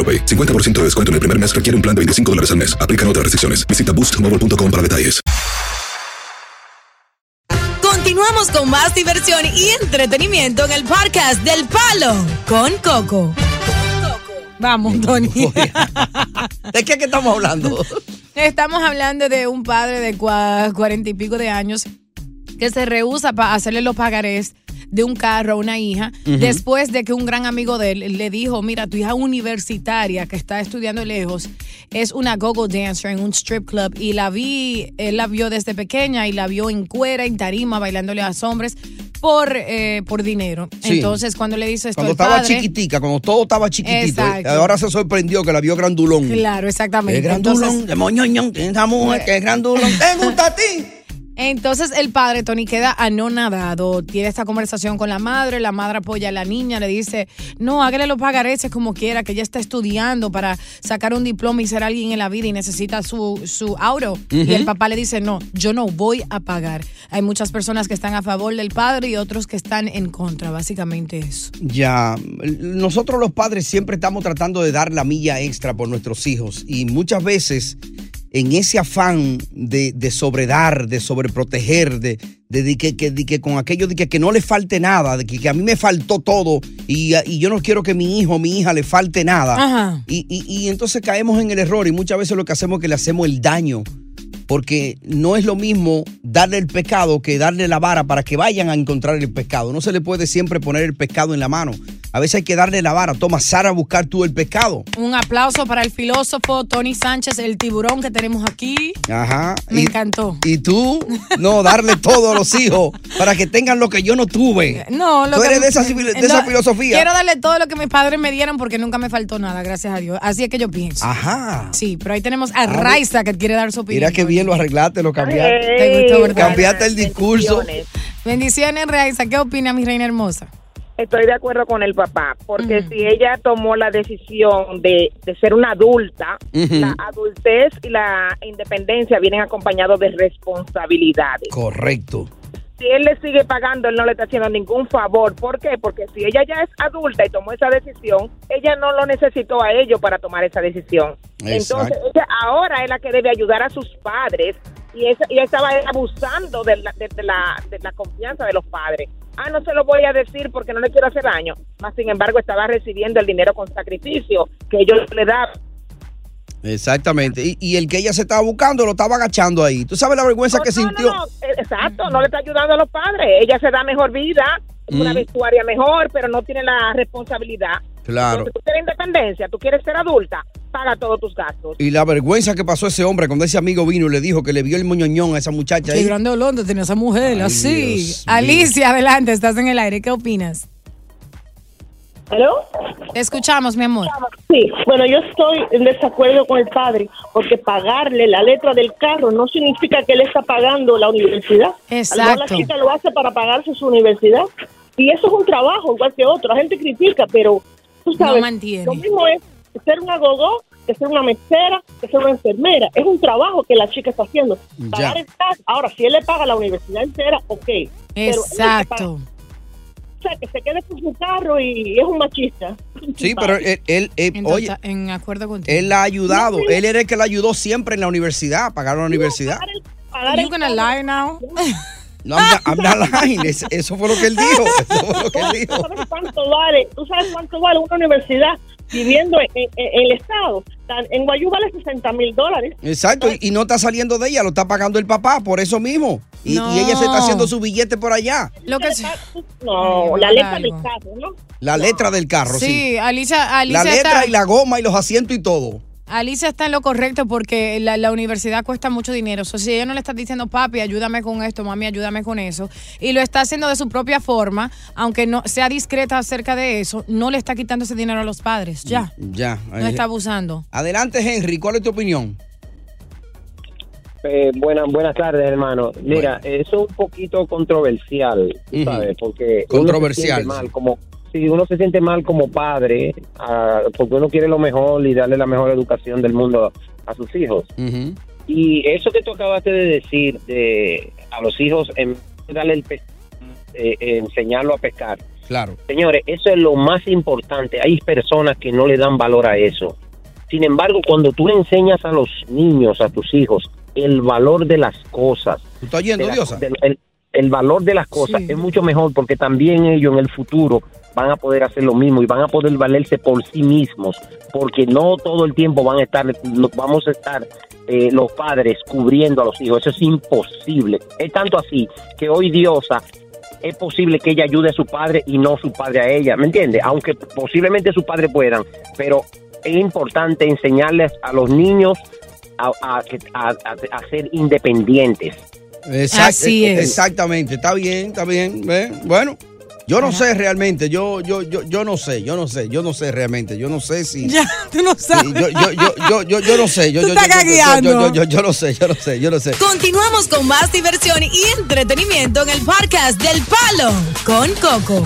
AroPay. 50% de descuento en el primer mes requiere un plan de 25 dólares al mes. Aplican otras restricciones. Visita boostmobile.com para detalles. Continuamos con más diversión y entretenimiento en el podcast del Palo con Coco. Vamos, Tony. ¿De qué que estamos hablando? Estamos hablando de un padre de cua- cuarenta y pico de años que se rehúsa para hacerle los pagarés de un carro a una hija después de que un gran amigo de él le dijo, mira, tu hija universitaria que está estudiando lejos es una go-go dancer en un strip club y la vi, él la vio desde pequeña y la vio en cuera, en tarima, bailándole a los hombres por, eh, por dinero. Sí. Entonces, cuando le dice esto Cuando estaba padre, chiquitica, cuando todo estaba chiquitito. Eh, Ahora se sorprendió que la vio grandulón. Claro, exactamente. Grandulón, Entonces- de moñoñón, esa mujer que es grandulón. ¿Te gusta a ti? Entonces el padre, Tony, queda anonadado, tiene esta conversación con la madre, la madre apoya a la niña, le dice, no, hágale los pagareces como quiera, que ella está estudiando para sacar un diploma y ser alguien en la vida y necesita su, su auto. Y el papá le dice, no, yo no voy a pagar. Hay muchas personas que están a favor del padre y otros que están en contra, básicamente eso. Ya, nosotros los padres siempre estamos tratando de dar la milla extra por nuestros hijos y muchas veces en ese afán de, de sobredar, de sobreproteger, de, de, de que, que- de que con aquello de que, que no le falte nada, de que, que a mí me faltó todo y, y yo no quiero que mi hijo o mi hija le falte nada. Ajá. Y, y- y entonces caemos en el error y muchas veces lo que hacemos es que le hacemos el daño. Porque no es lo mismo darle el pescado que darle la vara para que vayan a encontrar el pescado. No se le puede siempre poner el pescado en la mano. A veces hay que darle la vara. Toma, Sara, a buscar tú el pescado. Un aplauso para el filósofo Tony Sánchez, el tiburón que tenemos aquí. Ajá. Me y, encantó. Y tú, no, darle todo a los hijos para que tengan lo que yo no tuve. No, lo Tú que- eres de esa, de esa filosofía. Quiero darle todo lo que mis padres me dieron porque nunca me faltó nada, gracias a Dios. Así es que yo pienso. Ajá. Sí, pero ahí tenemos a ve- Raiza que quiere dar su opinión. Mira qué bien lo arreglaste, lo cambiaste. Te gustó. Cambiaste el discurso. Bendiciones, Raiza. ¿Qué opina mi reina hermosa? estoy de acuerdo con el papá, porque si ella tomó la decisión de, de ser una adulta, la adultez y la independencia vienen acompañados de responsabilidades. Correcto. Si él le sigue pagando, él no le está haciendo ningún favor. ¿Por qué? Porque si ella ya es adulta y tomó esa decisión, ella no lo necesitó a ellos para tomar esa decisión. Entonces, ella ahora es la que debe ayudar a sus padres y esa, y ella estaba abusando de la, de, de la, de la confianza de los padres. Ah, no se lo voy a decir porque no le quiero hacer daño. Más sin embargo, estaba recibiendo el dinero con sacrificio que ellos le daban. Exactamente. Y, y el que ella se estaba buscando lo estaba agachando ahí. ¿Tú sabes la vergüenza que sintió? No, eh, exacto, no le está ayudando a los padres. Ella se da mejor vida, una Mm. vestuaria mejor, pero no tiene la responsabilidad. Claro. Entonces, tú quieres independencia, tú quieres ser adulta, paga todos tus gastos. Y la vergüenza que pasó ese hombre cuando ese amigo vino y le dijo que le vio el moñoñón a esa muchacha Qué ahí. grande olor tenía esa mujer, Ay, así. Dios mío. Alicia, adelante, estás en el aire. ¿Qué opinas? ¿Aló? Te escuchamos, mi amor. Sí, bueno, yo estoy en desacuerdo con el padre, porque pagarle la letra del carro no significa que él está pagando la universidad. Exacto. la chica lo hace para pagarse su universidad. Y eso es un trabajo, igual que otro. La gente critica, pero tú sabes, No mantiene. lo mismo es ser una gogó, que ser una mesera, que ser una enfermera. Es un trabajo que la chica está haciendo. Pagar el carro. Ahora, si él le paga la universidad entera, ok. Pero. Exacto. O sea, que se quede con su carro y es un machista. Sí, pero él, él- él- En, oye, tota- en acuerdo contigo. él la ha ayudado. Él era el que la ayudó siempre en la universidad, a pagar la universidad. You gonna lie now? No, I'm not, I'm not lying. Es- Eso fue lo que él dijo. Eso fue lo que él dijo. ¿Tú sabes cuánto vale? ¿Tú sabes cuánto vale una universidad viviendo en, en- en el estado? En Guayú vale 60 mil dólares. Exacto, y, y no está saliendo de ella, lo está pagando el papá, por eso mismo. Y, No. y ella se está haciendo su billete por allá. Lo que No, la letra del carro, ¿no? La letra del carro, sí. Sí, Alicia, La Alicia letra está, y la goma y los asientos y todo. Alicia está en lo correcto porque la, la universidad cuesta mucho dinero. O sea, si ella no le está diciendo, papi, ayúdame con esto, mami, ayúdame con eso, y lo está haciendo de su propia forma, aunque no sea discreta acerca de eso, no le está quitando ese dinero a los padres. Ya, Ya. no está abusando. Adelante, Henry, ¿cuál es tu opinión? Eh, buenas, buenas tardes, hermano. Mira, eso es un poquito controversial, Ujú. ¿sabes? Porque Controversial, uno se siente mal como si uno se siente mal como padre, ah, porque uno quiere lo mejor y darle la mejor educación del mundo a sus hijos. Y eso que tú acabaste de decir de a los hijos en darle el pe- eh, enseñarlo a pescar. Claro. Señores, eso es lo más importante. Hay personas que no le dan valor a eso. Sin embargo, cuando tú le enseñas a los niños, a tus hijos, el valor de las cosas, ¿Tú estás yendo, la- Diosa? el, el valor de las cosas es mucho mejor porque también ellos en el futuro van a poder hacer lo mismo y van a poder valerse por sí mismos, porque no todo el tiempo van a estar, vamos a estar eh, los padres cubriendo a los hijos. Eso es imposible. Es tanto así que hoy Diosa es posible que ella ayude a su padre y no su padre a ella, ¿me entiende? Aunque posiblemente su padre puedan, pero es importante enseñarles a los niños a, a, que- a- a- a ser independientes. Exact- Así es. Exactamente, está bien, está bien. Bueno, yo no sé realmente, yo, yo, yo, yo no sé, yo no sé, yo no sé realmente, yo no sé si. Ya, tú no sabes. Yo, yo, yo, yo, yo, yo no sé, yo, yo, estás yo, yo, yo, gagueando. yo, yo, yo no sé, yo no sé, yo no sé. Continuamos con más diversión y entretenimiento en el podcast del Palo con Coco.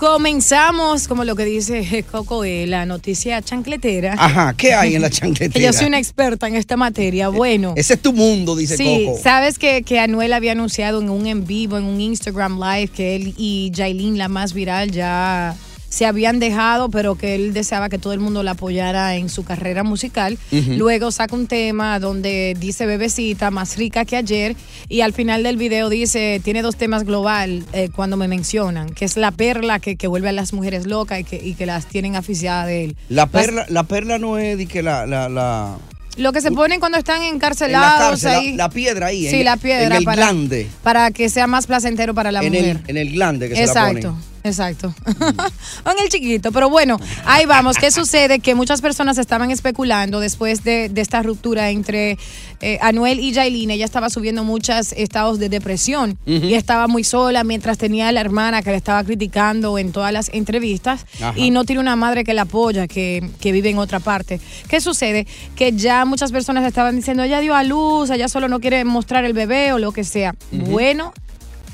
Comenzamos, como lo que dice Coco, eh, la noticia chancletera. Ajá, ¿qué hay en la chancletera? Yo soy una experta en esta materia. Bueno. Ese es tu mundo, dice Sí, Coco. sabes que, que Anuel había anunciado en un en vivo, en un Instagram Live, que él y Jailin, la más viral, ya se habían dejado, pero que él deseaba que todo el mundo la apoyara en su carrera musical. Luego saca un tema donde dice bebecita, más rica que ayer, y al final del video dice, tiene dos temas global eh, cuando me mencionan, que es la perla que, que vuelve a las mujeres locas y que, y que las tienen aficiadas de él. La Las- perla, la perla no es de que la, la, la, lo que se ponen cuando están en la encarcelados cárcel, la- ahí. la, piedra ahí. Sí, en- la piedra En el para- glande. para que sea más placentero para la en mujer. El, en el glande que se la exacto, ponen. Exacto. en el chiquito. Pero bueno, ahí vamos. ¿Qué sucede? Que muchas personas estaban especulando después de, de esta ruptura entre eh, Anuel y Jailin. Ella estaba subiendo muchos estados de depresión Ujú. y estaba muy sola mientras tenía a la hermana que la estaba criticando en todas las entrevistas Ajá. y no tiene una madre que la apoya, que, que vive en otra parte. ¿Qué sucede? Que ya muchas personas estaban diciendo, ella dio a luz, ella solo no quiere mostrar el bebé o lo que sea. Bueno,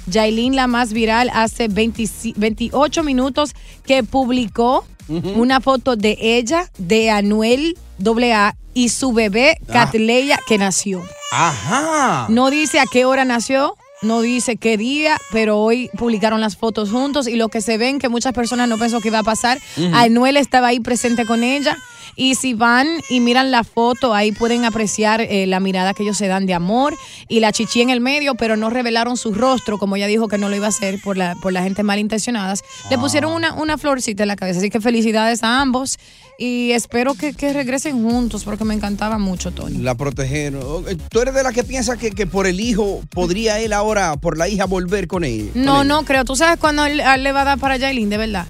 Yailin, la más viral, hace 20 28 minutos que publicó una foto de ella, de Anuel AA y su bebé, Ah. Catleya, que nació. Ajá. No dice a qué hora nació, no dice qué día, pero hoy publicaron las fotos juntos y lo que se ven que muchas personas no pensó que iba a pasar. Anuel estaba ahí presente con ella. Y si van y miran la foto, ahí pueden apreciar eh, la mirada que ellos se dan de amor y la chichi en el medio, pero no revelaron su rostro, como ella dijo que no lo iba a hacer por la, por la gente malintencionadas. Le pusieron una, una florcita en la cabeza. Así que felicidades a ambos y espero que, que regresen juntos porque me encantaba mucho, Tony. La protegieron. ¿Tú eres de la que piensa que, que por el hijo podría él ahora, por la hija, volver con él? No, no creo. Tú sabes cuando él, le va a dar para Yailin, de verdad.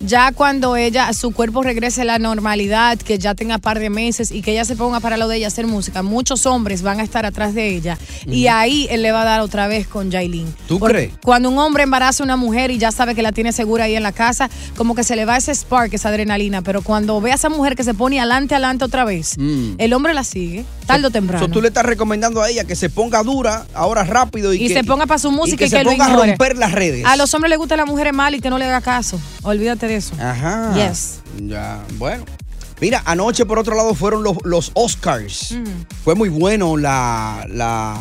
Ya cuando ella, su cuerpo regrese a la normalidad, que ya tenga par de meses y que ella se ponga para lo de ella a hacer música, muchos hombres van a estar atrás de ella y ahí él le va a dar otra vez con Yailin. ¿Tú Porque crees? Cuando un hombre embaraza a una mujer y ya sabe que la tiene segura ahí en la casa, como que se le va ese spark, esa adrenalina, pero cuando ve a esa mujer que se pone adelante, adelante otra vez, Mm. el hombre la sigue, tarde o temprano. So, tú le estás recomendando a ella que se ponga dura, ahora rápido y, y que, se ponga para su música y que, que, se ponga a romper las redes. A los hombres les gustan las mujeres mal y que no le haga caso. Olvídate de eso. Ajá. Yes. Ya, bueno. Mira, anoche por otro lado fueron los, los Oscars. Mm. Fue muy bueno la, la,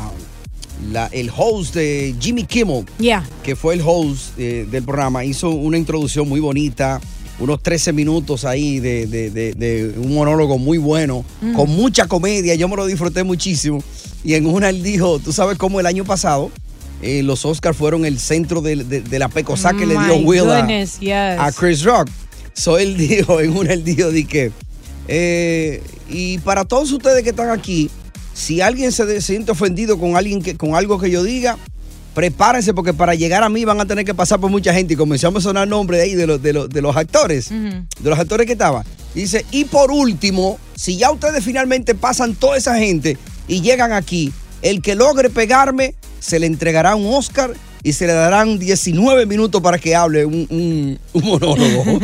la- el host de Jimmy Kimmel, Yeah. que fue el host eh, del programa, hizo una introducción muy bonita, unos 13 minutos ahí de, de- de- de un monólogo muy bueno, Mm. con mucha comedia, yo me lo disfruté muchísimo. Y en una él dijo, tú sabes cómo el año pasado eh, los Oscars fueron el centro de, de- de la pecosa que le dio My Will a, goodness, yes. a Chris Rock. So él dijo, en una él dijo, di que, eh, y para todos ustedes que están aquí, si alguien se de- siente ofendido con alguien que, con algo que yo diga, prepárense porque para llegar a mí van a tener que pasar por mucha gente. Y comenzamos a sonar nombres de ahí de los, de los, de los actores, de los actores que estaban. Dice, y por último, si ya ustedes finalmente pasan toda esa gente y llegan aquí, el que logre pegarme, se le entregará un Oscar y se le darán 19 minutos para que hable un, un- un monólogo.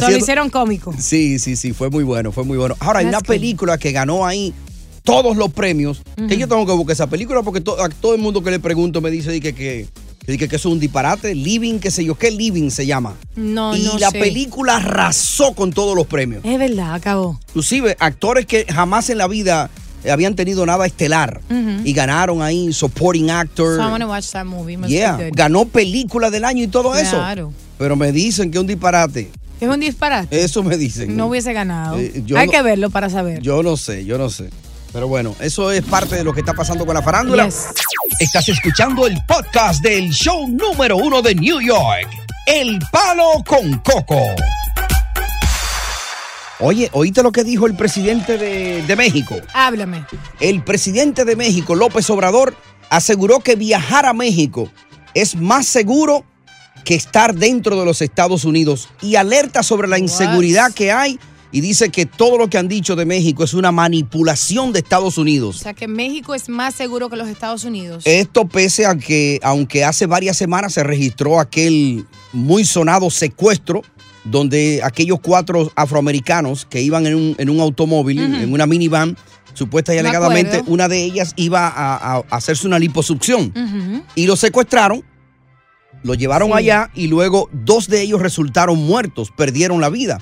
Solo hicieron cómico. Sí, sí, sí, fue muy bueno, fue muy bueno. Ahora, hay una película que ganó ahí todos los premios, que Ujú. yo tengo que buscar esa película porque to- a todo el mundo que le pregunto me dice di que, que, que, que eso es un disparate. Living, qué sé yo, ¿qué Living se llama? No, y no la sé. película arrasó con todos los premios. Es verdad, acabó. Inclusive actores que jamás en la vida eh, habían tenido nada estelar y ganaron ahí supporting actor. So I wanna watch that movie. Must be Yeah, good. ganó película del año y todo eso. Claro. Pero me dicen que es un disparate. Es un disparate. Eso me dicen. No hubiese ganado. Eh, Hay no- que verlo para saber. Yo no sé, yo no sé. Pero bueno, eso es parte de lo que está pasando con la farándula. Estás escuchando el podcast del show número uno de New York, El Palo con Coco. Oye, ¿oíste lo que dijo el presidente de, de México? Háblame. El presidente de México, López Obrador, aseguró que viajar a México es más seguro que estar dentro de los Estados Unidos y alerta sobre la inseguridad que hay y dice que todo lo que han dicho de México es una manipulación de Estados O Unidos. sea que México es más seguro que los Estados Unidos. Esto pese a que, aunque hace varias semanas se registró aquel muy sonado secuestro, donde aquellos cuatro afroamericanos que iban en un, en un automóvil, en una minivan, supuesta y Me alegadamente, acuerdo. una de ellas iba a, hacerse una liposucción. Y lo secuestraron, lo llevaron Sí. allá y luego dos de ellos resultaron muertos, perdieron la vida.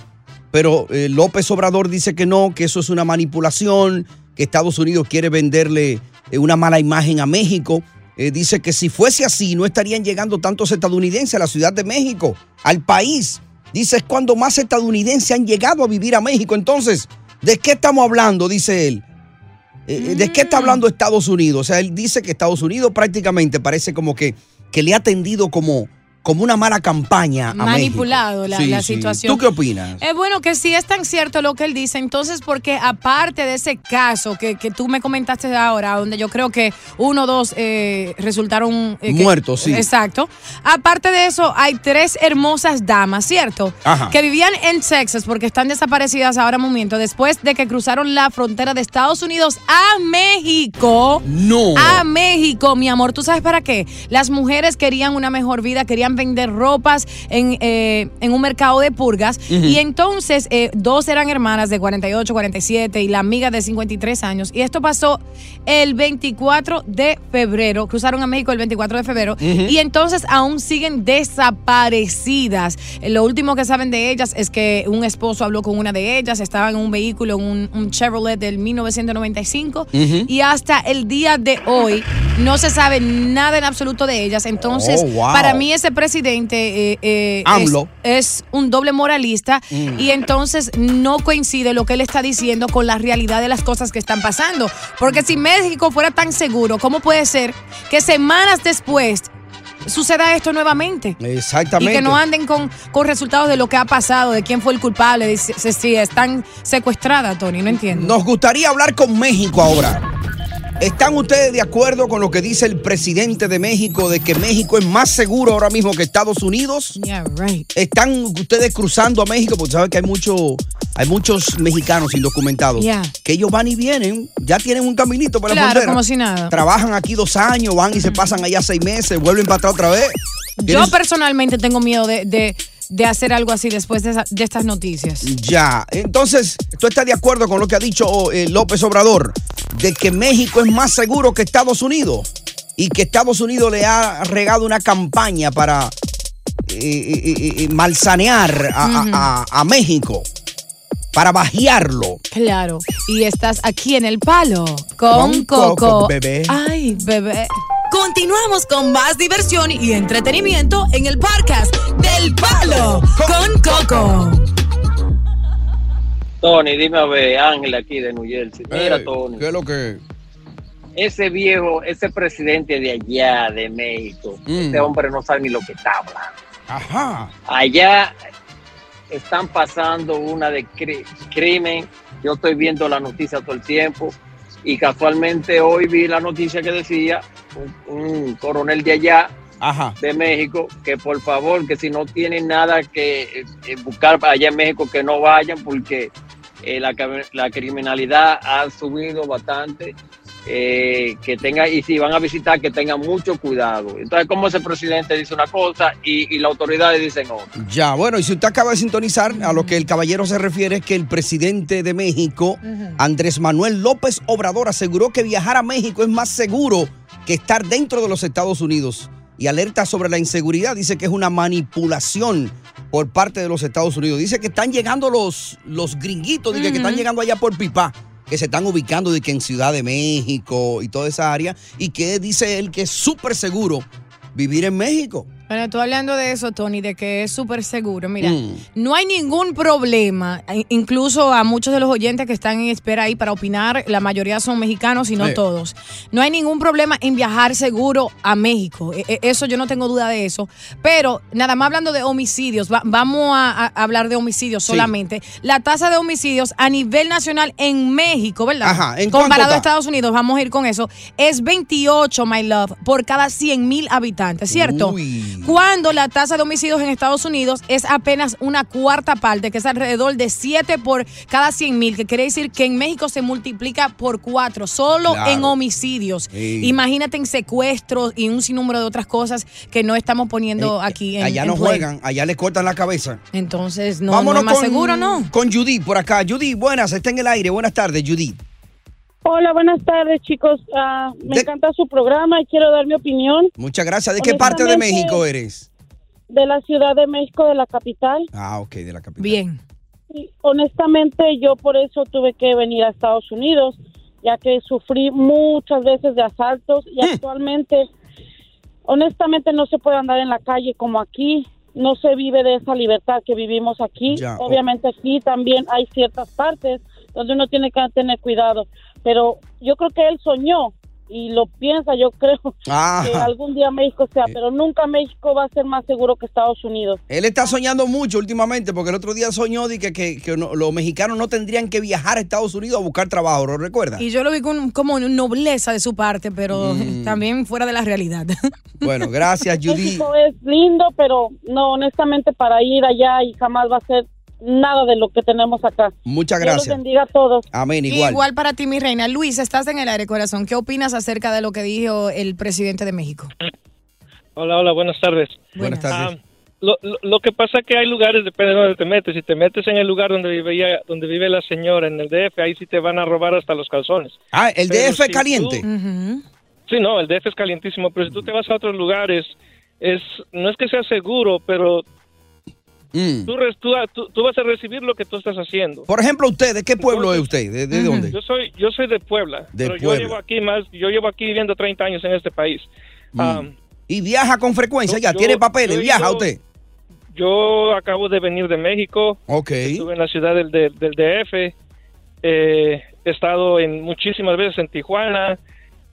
Pero eh, López Obrador dice que no, que eso es una manipulación, que Estados Unidos quiere venderle eh, una mala imagen a México. Eh, dice que si fuese así, no estarían llegando tantos estadounidenses a la Ciudad de México, al país. Dice, es cuando más estadounidenses han llegado a vivir a México. Entonces, ¿de qué estamos hablando? Dice él. ¿De qué está hablando Estados Unidos? O sea, él dice que Estados Unidos prácticamente parece como que, que le ha tendido como, como una mala campaña a Manipulado la- Sí, la sí. situación. ¿Tú qué opinas? Es bueno que sí es tan cierto lo que él dice, entonces porque aparte de ese caso que, que tú me comentaste ahora, donde yo creo que uno o dos eh, resultaron... eh, Muertos, sí. Exacto. Aparte de eso, hay tres hermosas damas, ¿cierto? Ajá. Que vivían en Texas porque están desaparecidas ahora momento, después de que cruzaron la frontera de Estados Unidos a México. No. A México, mi amor. ¿Tú sabes para qué? Las mujeres querían una mejor vida, querían querían vender ropas en, eh, en un mercado de purgas. Y entonces eh, dos eran hermanas de 48, 47 y la amiga de 53 años. Y esto pasó el 24 de febrero. Cruzaron a México el 24 de febrero. Y entonces aún siguen desaparecidas. Eh, Lo último que saben de ellas es que un esposo habló con una de ellas. Estaban en un vehículo, en un, un Chevrolet del 1995. Ujú. Y hasta el día de hoy no se sabe nada en absoluto de ellas. Entonces, Oh, wow. para mí ese presidente eh, eh, AMLO. es, es un doble moralista Mm. y entonces no coincide lo que él está diciendo con la realidad de las cosas que están pasando. Porque si México fuera tan seguro, ¿cómo puede ser que semanas después suceda esto nuevamente? Exactamente. Y que no anden con, con resultados de lo que ha pasado, de quién fue el culpable, de si, si- si están secuestradas, Tony, no entiendo. Nos gustaría hablar con México ahora. ¿Están ustedes de acuerdo con lo que dice el presidente de México de que México es más seguro ahora mismo que Estados Unidos? Yeah, right. ¿Están ustedes cruzando a México? Porque saben que hay, mucho, hay muchos mexicanos indocumentados Yeah. que ellos van y vienen, ya tienen un caminito para la Claro, frontera. como si nada. Trabajan aquí dos años, van y se pasan allá seis meses, vuelven para atrás otra vez. Yo ¿Tienes- personalmente tengo miedo de, de- de hacer algo así después de, esa- de estas noticias. Ya, entonces, ¿tú estás de acuerdo con lo que ha dicho eh, López Obrador? De que México es más seguro que Estados Unidos y que Estados Unidos le ha regado una campaña para eh, eh, eh, malsanear a, a- a- a México, para bajearlo. Claro. Y estás aquí en el palo con, Con Coco. Coco, bebé. Ay, bebé. Continuamos con más diversión y entretenimiento en el podcast del Palo con Coco. Tony, dime a ver, Ángel aquí de New Jersey. Mira, Tony. ¿Qué es lo que? Ese viejo, ese presidente de allá, de México, Mm. este hombre no sabe ni lo que está hablando. Ajá. Allá están pasando una de cri- crimen. Yo estoy viendo la noticia todo el tiempo. Y casualmente hoy vi la noticia que decía un, un coronel de allá, Ajá. de México, que por favor, que si no tienen nada que eh, eh, buscar allá en México, que no vayan porque eh, la, la criminalidad ha subido bastante. eh, que tenga y si van a visitar que tengan mucho cuidado entonces como ese presidente dice una cosa y, y las autoridades dicen otra Ya, bueno, y si usted acaba de sintonizar, a lo que el caballero se refiere es que el presidente de México, Andrés Manuel López Obrador, aseguró que viajar a México es más seguro que estar dentro de los Estados Unidos. Y alerta sobre la inseguridad, dice que es una manipulación por parte de los Estados Unidos. Dice que están llegando los, los gringuitos, dice que están llegando allá por Pipa, que se están ubicando de que en Ciudad de México y toda esa área, y que dice él que es súper seguro vivir en México. Bueno, tú hablando de eso, Tony, de que es súper seguro. Mira, Mm. no hay ningún problema. I- Incluso a muchos de los oyentes que están en espera ahí para opinar, la mayoría son mexicanos y no Sí. todos. No hay ningún problema en viajar seguro a México. E- e- Eso yo no tengo duda de eso. Pero nada más hablando de homicidios, va- vamos a, hablar de homicidios Sí. solamente. La tasa de homicidios a nivel nacional en México, ¿verdad? Ajá, ¿en Comparado a? Estados Unidos, vamos a ir con eso, es 28, my love, por cada 100 mil habitantes, ¿cierto? Cuando la tasa de homicidios en Estados Unidos es apenas una cuarta parte, que es alrededor de 7 por cada 100 mil, que quiere decir que en México se multiplica por 4, solo Claro. en homicidios. Sí. Imagínate en secuestros y un sinnúmero de otras cosas que no estamos poniendo aquí en Eh, allá en no play. juegan, allá les cortan la cabeza. Entonces, no, no es más seguro, ¿no? Con Judy por acá. Judy, buenas, está en el aire. Buenas tardes, Judy. Hola, buenas tardes, chicos. Ah, me encanta su programa y quiero dar mi opinión Muchas gracias. ¿De qué parte de México eres? de la Ciudad de México, de la capital. Ah, ok, de la capital. Bien. Y honestamente, yo por eso tuve que venir a Estados Unidos, ya que sufrí muchas veces de asaltos y Hmm. actualmente, honestamente, no se puede andar en la calle como aquí. No se vive de esa libertad que vivimos aquí. Ya. Obviamente aquí también hay ciertas partes donde uno tiene que tener cuidado, pero yo creo que él soñó y lo piensa, yo creo Ah. que algún día México sea, pero nunca México va a ser más seguro que Estados Unidos. Él está soñando mucho últimamente porque el otro día soñó de que, que- que no- los mexicanos no tendrían que viajar a Estados Unidos a buscar trabajo, ¿lo recuerda? Y yo lo vi con, como nobleza de su parte, pero Mm. también fuera de la realidad. Bueno, gracias, Judy. México es lindo, pero no, honestamente, para ir allá y jamás va a ser nada de lo que tenemos acá. Muchas Dios los gracias. bendiga a todos. Amén, igual. Igual para ti, mi reina. Luis, estás en el aire, corazón. ¿Qué opinas acerca de lo que dijo el presidente de México? Hola, hola, buenas tardes. Buenas tardes. Ah, lo, lo, lo que pasa es que hay lugares, depende de dónde te metes. Si te metes en el lugar donde vive, donde vive la señora, en el DF, ahí sí te van a robar hasta los calzones. Ah, el Pero DF es si caliente. tú- Sí, no, el DF es calientísimo, pero si tú te vas a otros lugares, es no es que sea seguro, pero Mm. tú, res- tú, vas a recibir lo que tú estás haciendo. Por ejemplo, usted, ¿de qué pueblo es usted? ¿De, de dónde? Yo soy yo soy de Puebla, De pero Puebla. yo llevo aquí más, yo llevo aquí viviendo 30 años en este país. Ah, ¿Y viaja con frecuencia ya? ¿Tiene papeles? yo ¿Viaja usted? Yo acabo de venir de México. Ok. Estuve en la ciudad del, del, del DF. eh, he estado en muchísimas veces en Tijuana.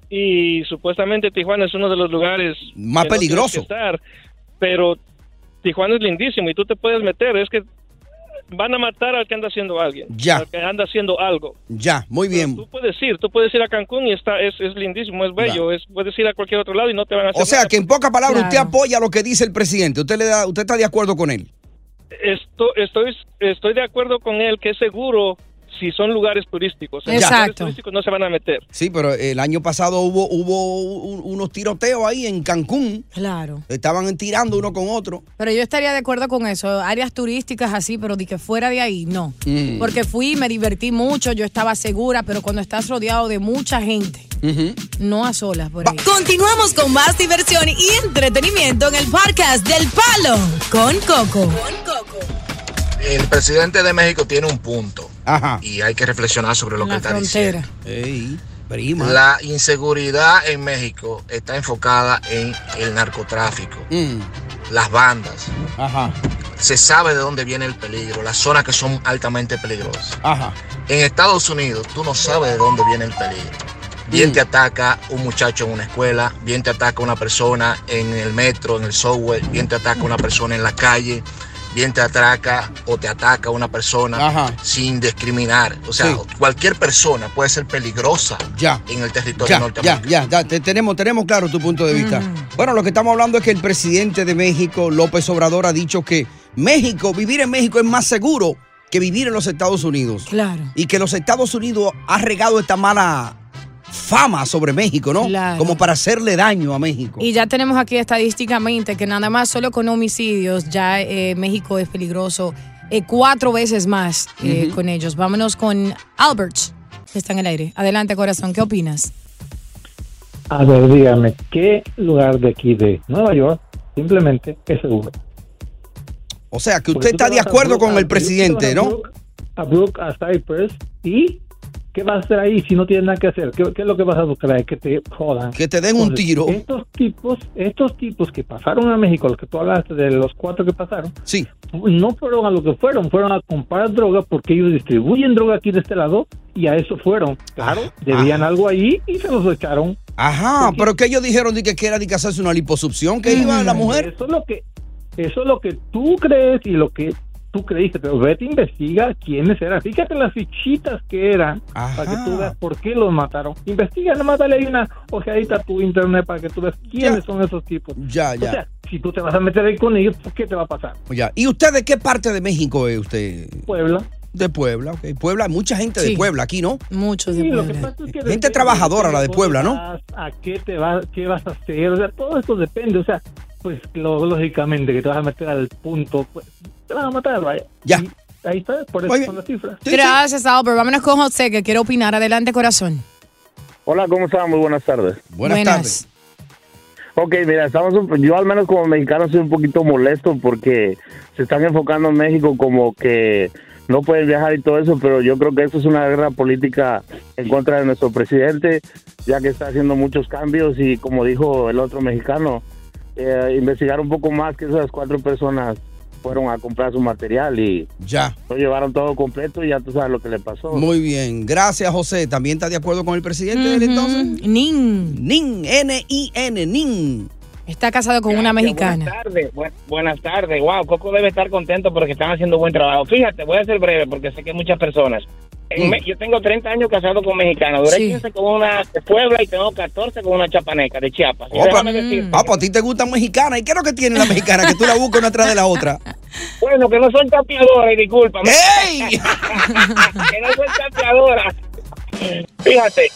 Y supuestamente Tijuana es uno de los lugares Más que no pero Tijuana es lindísimo y tú te puedes meter. Es que van a matar al que anda haciendo alguien. Ya. Al que anda haciendo algo. Ya, muy bien. Tú puedes ir, tú puedes ir a Cancún y está es, es lindísimo, es bello. Es, puedes ir a cualquier otro lado y no te van a hacer O sea, nada. que en pocas palabras usted Claro. apoya lo que dice el presidente. ¿Usted, le da, usted está de acuerdo con él? Esto- estoy, estoy de acuerdo con él que es seguro si son lugares turísticos. En Exacto. lugares turísticos no se van a meter. Sí, pero el año pasado hubo, hubo un- unos tiroteos ahí en Cancún. Claro. Estaban tirando uno con otro. Pero yo estaría de acuerdo con eso. Áreas turísticas así, pero de que fuera de ahí, no. Mm. Porque fui, me divertí mucho, yo estaba segura, pero cuando estás rodeado de mucha gente, no a solas por ahí. Continuamos con más diversión y entretenimiento en el podcast del Palo con Coco. El presidente de México tiene un punto. Ajá. Y hay que reflexionar sobre lo que está diciendo. Ey, prima. La inseguridad en México está enfocada en el narcotráfico, Mm. las bandas. Ajá. Se sabe de dónde viene el peligro, las zonas que son altamente peligrosas. Ajá. En Estados Unidos tú no sabes de dónde viene el peligro. Bien te ataca un muchacho en una escuela, bien te ataca una persona en el metro, en el subway, bien te ataca una persona en la calle, te atraca o te ataca una persona Ajá. sin discriminar. O sea, Sí. cualquier persona puede ser peligrosa Ya. en el territorio Ya, norteamericano. ya, ya, ya, te- tenemos, tenemos claro tu punto de vista. Bueno, lo que estamos hablando es que el presidente de México, López Obrador, ha dicho que México, vivir en México es más seguro que vivir en los Estados Unidos. Claro. Y que los Estados Unidos ha regado esta mala fama sobre México, ¿no? Claro. Como para hacerle daño a México. Y ya tenemos aquí estadísticamente que nada más solo con homicidios ya eh, México es peligroso eh, cuatro veces más eh, con ellos. Vámonos con Albert, que está en el aire. Adelante, corazón, ¿qué opinas? A ver, dígame, ¿qué lugar de aquí de Nueva York simplemente es seguro? O sea, que usted está de acuerdo con el presidente, ¿no? A Brook, a Cypress, ¿y qué vas a hacer ahí si no tienes nada que hacer? ¿Qué, qué es lo que vas a buscar ahí? Que te jodan. Que te den un tiro. Estos tipos, estos tipos que pasaron a México, los que tú hablaste de los cuatro que pasaron, sí. no fueron a lo que fueron, fueron a comprar droga porque ellos distribuyen droga aquí de este lado y a eso fueron. Claro, debían algo ahí y se los echaron. Ajá, pero que ellos dijeron de que, que era de que hacerse una liposucción, que iba la mujer. Eso es lo que, eso es lo que tú crees y lo que tú creíste, pero vete investiga quiénes eran. Fíjate las fichitas que eran para que tú veas por qué los mataron. Investiga, nomás dale ahí una ojeadita a tu internet para que tú veas quiénes son esos tipos. Ya, O ya. sea, si tú te vas a meter ahí con ellos, ¿qué te va a pasar? Ya. ¿Y usted de qué parte de México es usted? Puebla. De Puebla, ok. Puebla, hay mucha gente Sí. de Puebla aquí, ¿no? Muchos Sí, lo que pasa es que Gente trabajadora de la de Puebla, ¿no? ¿A qué te vas, qué vas a hacer? O sea, todo esto depende. O sea, pues lo- lógicamente que te vas a meter al punto, pues te vas a matar, vaya. Ya. Ahí está, por eso son las cifras. Gracias, Albert. Vámonos con José, que quiere opinar. Adelante, corazón. Hola, ¿cómo están? Muy buenas tardes. Buenas, Buenas. tardes. Ok, mira, estamos un- yo al menos como mexicano soy un poquito molesto porque se están enfocando en México como que no pueden viajar y todo eso, pero yo creo que esto es una guerra política en contra de nuestro presidente, ya que está haciendo muchos cambios y como dijo el otro mexicano, eh, investigar un poco más que esas cuatro personas fueron a comprar su material y ya lo llevaron todo completo y ya tú sabes lo que le pasó. Muy bien. Gracias, José. ¿También está de acuerdo con el presidente del entonces? Nin. Nin, N-I-N, Nin. Está casado con una mexicana. Buenas tardes, bu- buenas tardes. Wow, Coco debe estar contento porque están haciendo buen trabajo. Fíjate, voy a ser breve porque sé que muchas personas. En Mm. Yo tengo 30 años casado con mexicanos. Duré Sí. 15 con una de Puebla y tengo 14 con una chapaneca de Chiapas. Y déjame pa- decirte, Ah, pues a ti te gustan mexicanas. ¿Y qué es lo que tiene la mexicana? Que tú la buscas una atrás de la otra. Bueno, que no son chapeadoras, discúlpame. ¡Ey! que no son chapeadoras. Fíjate,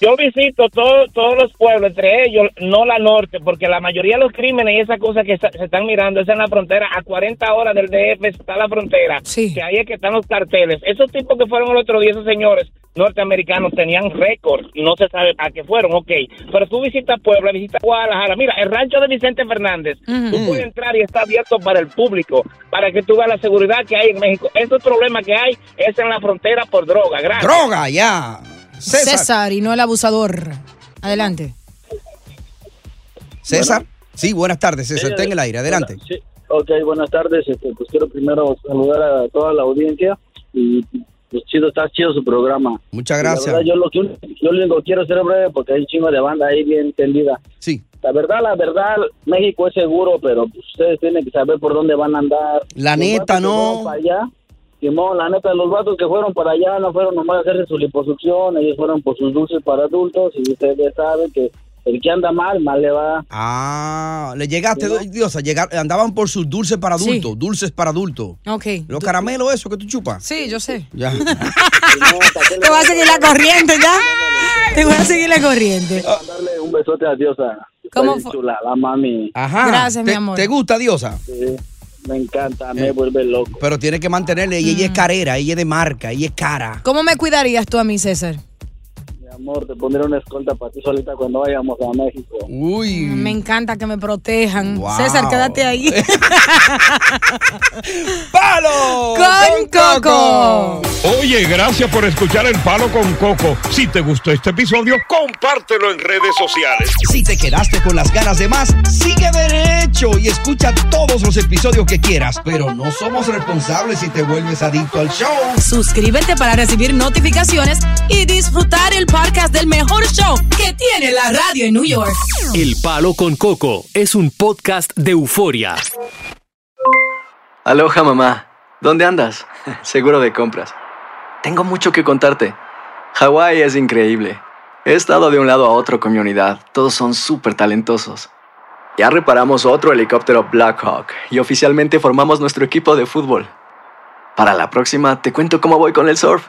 yo visito todo- todos los pueblos, entre ellos no la norte, porque la mayoría de los crímenes y esas cosas que se están mirando es en la frontera. A 40 horas del DF está la frontera. Que ahí es que están los carteles. Esos tipos que fueron el otro día, esos señores norteamericanos tenían récord y no se sabe a qué fueron, ok. Pero tú visitas Puebla, visitas Guadalajara. Mira, el rancho de Vicente Fernández, tú puedes entrar y está abierto para el público, para que tú veas la seguridad que hay en México. Estos problemas que hay es en la frontera por droga. Gracias. Droga, ya. César. y no el abusador. Adelante. César. Sí, buenas tardes, César. Sí, Está en el aire. Adelante. Sí, ok, buenas tardes. Este, pues quiero primero saludar a toda la audiencia y pues chido, está chido su programa. Muchas gracias. La verdad, yo lo que yo lo único que quiero ser breve porque hay un chingo de banda ahí bien tendida. Sí. La verdad, la verdad, México es seguro, pero pues, ustedes tienen que saber por dónde van a andar. La neta, no. Para allá, Simón, la neta, los vatos que fueron para allá no fueron nomás a hacerse su liposucción, ellos fueron por sus dulces para adultos y ustedes saben que el que anda mal, mal le va. Ah, le llegaste, Diosa, llegar, andaban por sus dulces para Sí. adultos, dulces para adultos. Ok. Los caramelos, eso que tú chupas. Sí, yo sé. Ya. Te voy a seguir la corriente ya. Te voy a seguir la corriente. Darle un besote a Diosa. ¿Cómo fue? chula, la mami. Ajá. Gracias, mi ¿Te- amor. ¿Te gusta, Diosa? Sí, me encanta, me vuelve loco. Pero tiene que mantenerle, y ella es carera, ella es de marca, ella es cara. ¿Cómo me cuidarías tú a mí, César? Amor, te pondré una escolta para ti solita cuando vayamos a México. Uy. Me encanta que me protejan. Wow. César, quédate ahí. ¡Palo! ¡Con Coco! Oye, gracias por escuchar El Palo con Coco. Si te gustó este episodio, compártelo en redes sociales. Si te quedaste con las ganas de más, sigue derecho y escucha todos los episodios que quieras. Pero no somos responsables si te vuelves adicto al show. Suscríbete para recibir notificaciones y disfrutar el podcast del mejor show que tiene la radio en New York. El Palo con Coco es un podcast de euforia. Aloha mamá, ¿dónde andas? Seguro de compras. Tengo mucho que contarte. Hawái es increíble. He estado de un lado a otro con mi unidad. Todos son súper talentosos. Ya reparamos otro helicóptero Blackhawk y oficialmente formamos nuestro equipo de fútbol. Para la próxima te cuento cómo voy con el surf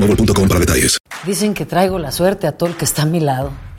boostmobile.com para detalles. Dicen que traigo la suerte a todo el que está a mi lado.